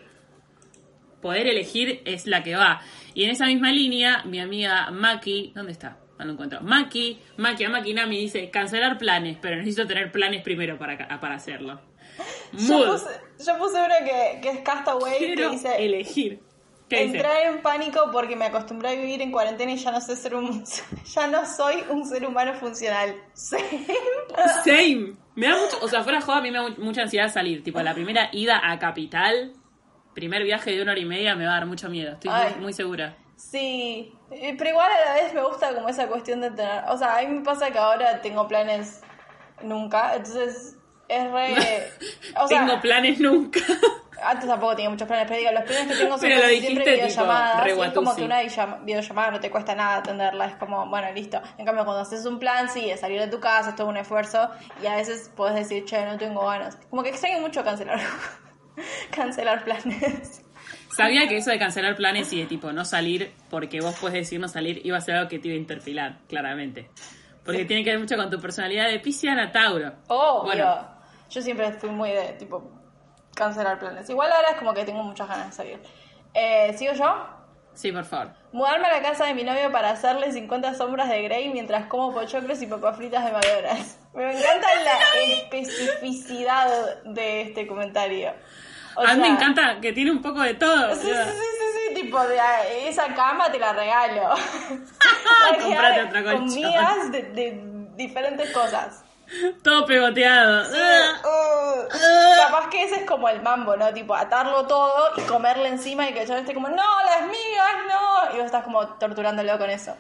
Poder elegir es la que va. Y en esa misma línea, mi amiga Maki, ¿dónde está? No lo encuentro. Maki, Maki a Maki Nami dice, cancelar planes, pero necesito tener planes primero para, para hacerlo. Yo puse, yo puse uno que, que es Castaway que dice... elegir. Entrar en pánico porque me acostumbré a vivir en cuarentena y ya no sé ser un <laughs> ya no soy un ser humano funcional. Sí. <laughs> Same. Me da mucho, o sea, fuera joda, a mí me da mu- mucha ansiedad salir. Tipo, la primera ida a Capital, primer viaje de una hora y media, me va a dar mucho miedo. Estoy Ay. muy, muy segura. Sí, eh, pero igual a la vez me gusta como esa cuestión de tener, o sea, a mí me pasa que ahora tengo planes nunca, entonces es re, <laughs> o sea, Tengo planes nunca. Antes tampoco tenía muchos planes, pero digo, los planes que tengo son casi siempre tipo, videollamadas, y es como que una videollam- videollamada no te cuesta nada atenderla, es como, bueno, listo. En cambio, cuando haces un plan, sí, es salir de tu casa, es todo un esfuerzo, y a veces puedes decir, che, no tengo ganas. Como que extraño mucho cancelar, <laughs> cancelar planes. Sabía que eso de cancelar planes y de tipo no salir, porque vos puedes decir no salir, iba a ser algo que te iba a interpelar, claramente. Porque tiene que ver mucho con tu personalidad de Pisciana Tauro. Obvio. Bueno. Yo siempre fui muy de, tipo, cancelar planes. Igual ahora es como que tengo muchas ganas de salir. Eh, ¿Sigo yo? Sí, por favor. Mudarme a la casa de mi novio para hacerle 50 sombras de Grey mientras como pochoclos y papas fritas de McDonald's. <laughs> Me encanta la especificidad de este comentario. O a mí me encanta que tiene un poco de todo. Sí, sí, sí, sí, sí, tipo, de ah, esa cama te la regalo. <laughs> <laughs> Comprate otra colchón. migas de, de diferentes cosas. Todo pegoteado. Ah. Uh, capaz que ese es como el mambo, ¿no? Tipo, atarlo todo y comerle encima y que chabón esté como, no, las migas, no. Y vos estás como torturándolo con eso.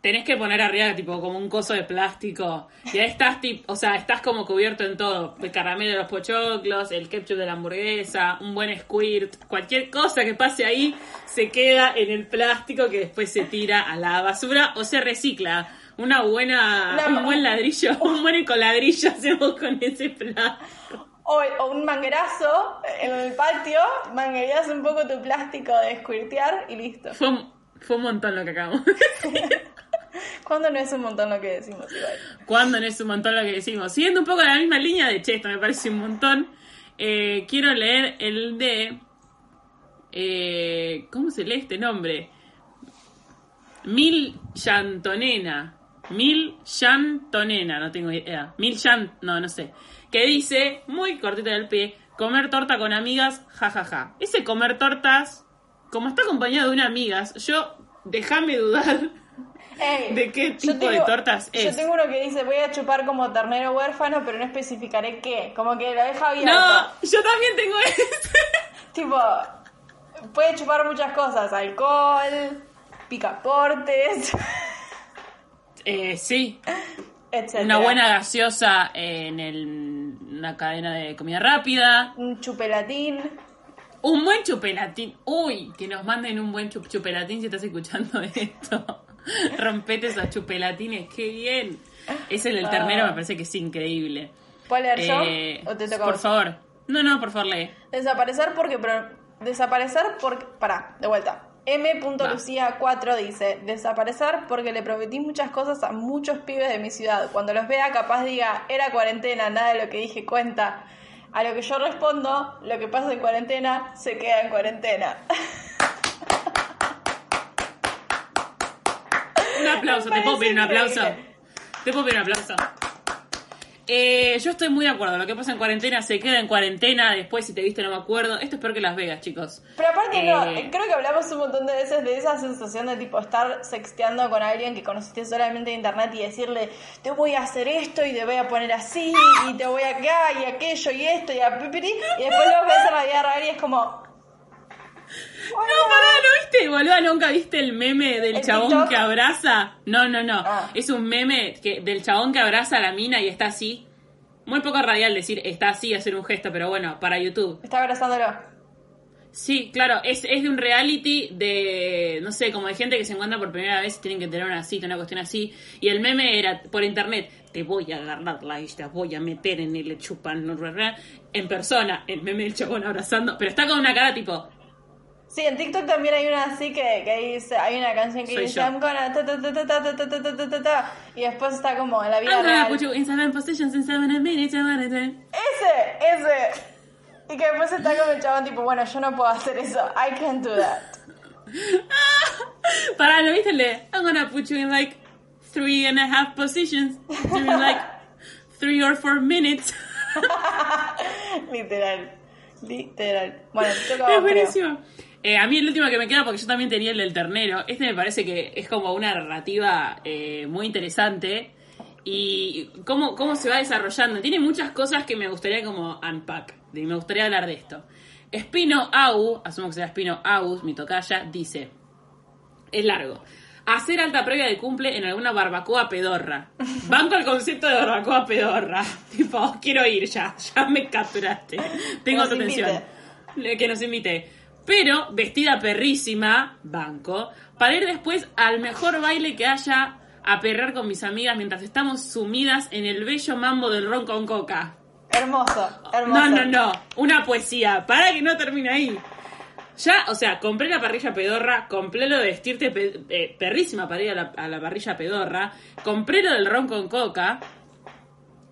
tenés que poner arriba tipo como un coso de plástico y ahí estás tipo, o sea, estás como cubierto en todo, el caramelo de los pochoclos, el ketchup de la hamburguesa, un buen squirt, cualquier cosa que pase ahí se queda en el plástico que después se tira a la basura o se recicla. Una buena, No. un buen ladrillo, <laughs> un buen ecoladrillo hacemos con ese plástico. O, o un manguerazo en el patio, manguerías un poco tu plástico de squirtear y listo. Fue, un- fue un montón lo que acabamos de <laughs> decir. ¿Cuándo no es un montón lo que decimos igual? Cuando no es un montón lo que decimos. Siguiendo un poco la misma línea de che, esto me parece un montón. eh, quiero leer el de. eh, ¿Cómo se lee este nombre? Mil Llantonena. Mil Llantonena, no tengo idea. Mil Llant, no, no sé. Que dice, muy cortita del pie, comer torta con amigas, jajaja. Ese comer tortas, como está acompañado de una amigas, yo, déjame dudar Ey, ¿De qué yo tipo de tortas Yo es? tengo uno que dice, voy a chupar como ternero huérfano, pero no especificaré qué. Como que lo deja abierto. No, yo también tengo <laughs> este. Tipo, puede chupar muchas cosas. Alcohol, picaportes, Eh, sí, una buena gaseosa en el- una cadena de comida rápida. Un chupelatín. Un buen chupelatín. Uy, que nos manden un buen chup- chupelatín si estás escuchando <laughs> esto. Rompete esos chupelatines, qué bien. Ese del ternero me parece que es increíble. ¿Puedo leer yo? Eh, ¿O te toca por vos? favor. No, no, por favor, lee. Desaparecer porque... Pero, desaparecer porque... Pará, de vuelta. M.Lucía4 dice, desaparecer porque le prometí muchas cosas a muchos pibes de mi ciudad. Cuando los vea capaz diga, era cuarentena, nada de lo que dije cuenta. A lo que yo respondo, lo que pasa en cuarentena se queda en cuarentena. <laughs> Un aplauso, te puedo pedir un aplauso. Te puedo pedir un aplauso. Eh, yo estoy muy de acuerdo. Lo que pasa en cuarentena se queda en cuarentena. Después, si te viste, no me acuerdo. Esto es peor que Las Vegas, chicos. Pero aparte, no, Eh, creo que hablamos un montón de veces de esa sensación de tipo estar sexteando con alguien que conociste solamente en internet y decirle, te voy a hacer esto y te voy a poner así y te voy acá y aquello y esto y a pipiri, y después los ves en la vida real y es como... No, pará, ¿no viste? Boluda, ¿nunca viste el meme del ¿El chabón TikTok? que abraza? No, no, no. Ah. Es un meme que, del chabón que abraza a la mina y está así. Muy poco radial decir está así, hacer un gesto, pero bueno, para YouTube. Está abrazándolo. Sí, claro, es, es de un reality de, no sé, como de gente que se encuentra por primera vez y tienen que tener una cita, una cuestión así. Y el meme era por internet, te voy a agarrar la isla, voy a meter en el chupan, en persona, el meme del chabón abrazando, pero está con una cara tipo, Sí, en TikTok también hay una así que, que dice, hay una canción que Soy dice yo. I'm gonna ta ta ta ta ta ta ta ta ta ta ta ta", y después está como en la vida I'm gonna real. put you in seven positions in seven minutes, I wanna do". Ese, ese. Y que después está como el chabón tipo, bueno, yo no puedo hacer eso. I can't do that. Pará, ¿lo viste I'm gonna put you in like three and a half positions during like three or four minutes? Literal. Literal. Bueno, te toca a Es vos, creo. Eh, a mí el último que me queda, porque yo también tenía el del ternero, este me parece que es como una narrativa eh, muy interesante y cómo, cómo se va desarrollando. Tiene muchas cosas que me gustaría como unpack, y me gustaría hablar de esto. Espino Au, asumo que será Espino Aus, mi tocaya, dice, es largo. Hacer alta previa de cumple en alguna barbacoa pedorra. Banco el concepto de barbacoa pedorra. <laughs> Tipo, quiero ir ya, ya me capturaste. Tengo tu atención. Que nos invite. Pero vestida perrísima, banco, para ir después al mejor baile que haya a perrar con mis amigas mientras estamos sumidas en el bello mambo del ron con coca. Hermoso, hermoso. No, no, no. Una poesía. Para que no termine ahí. Ya, o sea, compré la parrilla pedorra, compré lo de vestirte pe- eh, perrísima para ir a la, a la parrilla pedorra, compré lo del ron con coca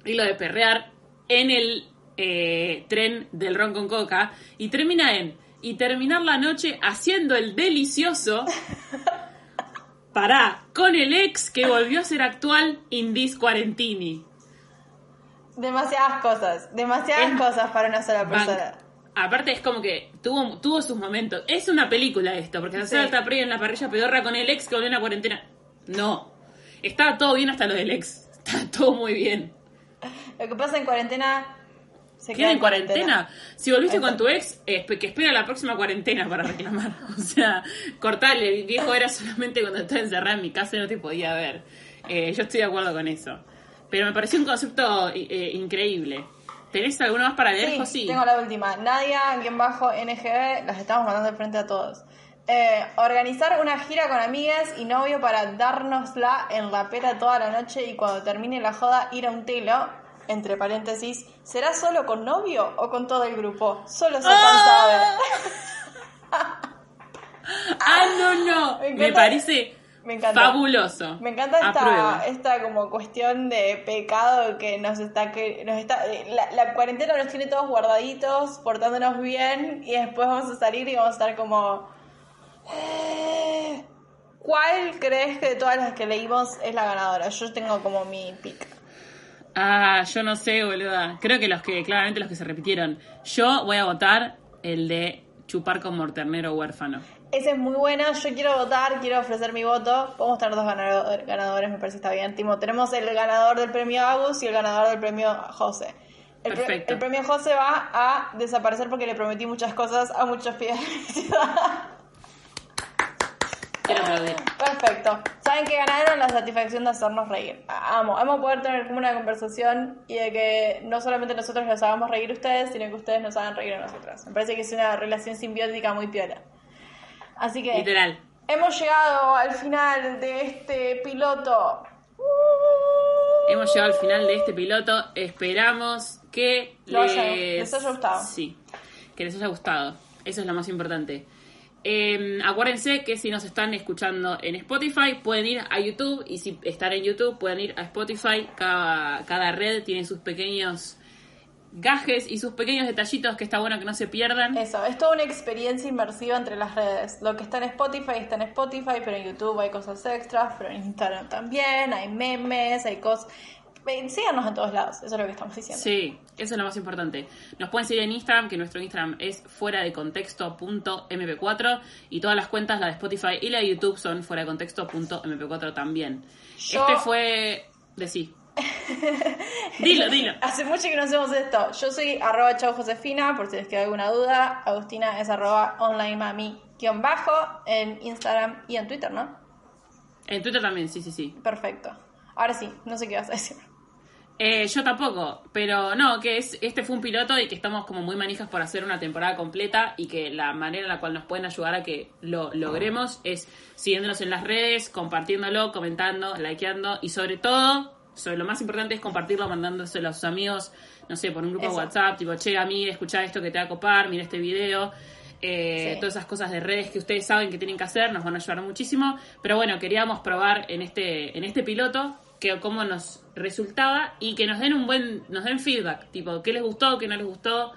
y lo de perrear en el eh, tren del ron con coca y termina en y terminar la noche haciendo el delicioso pará con el ex que volvió a ser actual in this quarantini. Demasiadas cosas. Demasiadas Es- cosas para una sola persona. Bank. Aparte es como que tuvo, tuvo sus momentos. Es una película esto, porque hacer Sí. alta previa en la parrilla pedorra con el ex que volvió en la cuarentena. No. Estaba todo bien hasta lo del ex. Está todo muy bien. Lo que pasa en cuarentena Se ¿Queda en cuarentena? Si volviste con tu ex, que espera la próxima cuarentena para reclamar. <laughs> O sea, cortale, el viejo era solamente cuando estaba encerrada en mi casa y no te podía ver. Eh, yo estoy de acuerdo con eso. Pero me pareció un concepto eh, increíble. ¿Tenés alguno más para leer, Sí, José? tengo la última. Nadia, quien bajo NGB, las estamos mandando de frente a todos. Eh, organizar una gira con amigas y novio para dárnosla en la pera toda la noche y cuando termine la joda ir a un telo, entre paréntesis, ¿será solo con novio o con todo el grupo? Solo Satan ¡Ah! sabe. <laughs> ¡Ah, no, no! Me parece Me encanta. fabuloso. Me encanta esta, esta como cuestión de pecado que nos está que nos está eh, la, la cuarentena nos tiene todos guardaditos, portándonos bien y después vamos a salir y vamos a estar como eh, ¿Cuál crees que de todas las que leímos es la ganadora? Yo tengo como mi pick. Ah, yo no sé, boluda. Creo que los que, claramente los que se repitieron. Yo voy a votar el de chupar como morternero huérfano. Esa es muy buena, yo quiero votar, quiero ofrecer mi voto. Podemos tener dos ganador- ganadores, me parece que está bien. Timo, tenemos el ganador del premio Agus y el ganador del premio José. El, pre- Perfecto. el premio José va a desaparecer porque le prometí muchas cosas a muchos pibes de mi ciudad. Quiero aplaudir. Perfecto. Saben que ganaron la satisfacción de hacernos reír. Amo, amo poder tener como una conversación y de que no solamente nosotros los hagamos reír a ustedes, sino que ustedes nos hagan reír a nosotros. Me parece que es una relación simbiótica muy piola. Así que Literal. hemos llegado al final de este piloto. Hemos llegado al final de este piloto. Esperamos que haya- les haya gustado. Sí, que les haya gustado. Eso es lo más importante. Eh, acuérdense que si nos están escuchando en Spotify, pueden ir a YouTube. Y si están en YouTube, pueden ir a Spotify. Cada, cada red tiene sus pequeños gajes y sus pequeños detallitos que está bueno que no se pierdan. Eso, es toda una experiencia inmersiva entre las redes. Lo que está en Spotify está en Spotify, pero en YouTube hay cosas extras, pero en Instagram también, hay memes, hay cosas... Síganos en todos lados, eso es lo que estamos diciendo. Sí, eso es lo más importante. Nos pueden seguir en Instagram, que nuestro Instagram es fuera de contexto.mp4 y todas las cuentas, la de Spotify y la de YouTube, son fuera de contexto.mp4 también. Yo- Este fue... De sí. <laughs> dilo, dilo. Hace mucho que no hacemos esto. Yo soy arroba chau Josefina, por si les queda alguna duda. Agustina es arroba online mami guion bajo en Instagram y en Twitter, ¿no? En Twitter también, sí, sí, sí. Perfecto. Ahora sí, no sé qué vas a decir. Eh, yo tampoco, pero no, que es este fue un piloto y que estamos como muy manijas por hacer una temporada completa y que la manera en la cual nos pueden ayudar a que lo logremos es siguiéndonos en las redes, compartiéndolo, comentando, likeando y sobre todo, sobre lo más importante es compartirlo, mandándoselo a sus amigos, no sé, por un grupo Eso. de WhatsApp, tipo, che, a mí, escuchá esto que te va a copar, mira este video. Eh, Sí. Todas esas cosas de redes que ustedes saben que tienen que hacer nos van a ayudar muchísimo. Pero bueno, queríamos probar en este, en este piloto que cómo nos resultaba y que nos den un buen, nos den feedback, tipo, qué les gustó, qué no les gustó,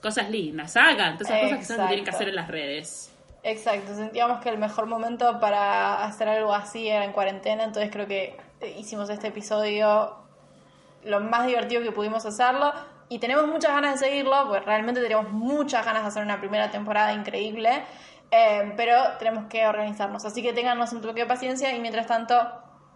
cosas lindas, hagan, todas esas cosas que saben que tienen que hacer en las redes. Exacto, sentíamos que el mejor momento para hacer algo así era en cuarentena, entonces creo que hicimos este episodio lo más divertido que pudimos hacerlo y tenemos muchas ganas de seguirlo, porque realmente tenemos muchas ganas de hacer una primera temporada increíble, eh, pero tenemos que organizarnos, así que téngannos un toque de paciencia y mientras tanto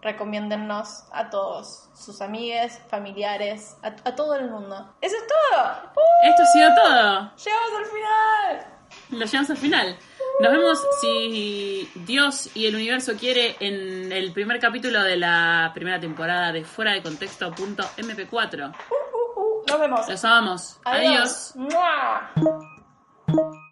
recomiéndennos a todos sus amigues, familiares, a, a todo el mundo. Eso es todo. ¡Uh! Esto ha sido todo. Llegamos al final. Lo llevamos al final. Nos vemos si Dios y el universo quiere en el primer capítulo de la primera temporada de Fuera de Contexto.mp4. Uh, uh, nos vemos. Los amamos. Adiós. Adiós.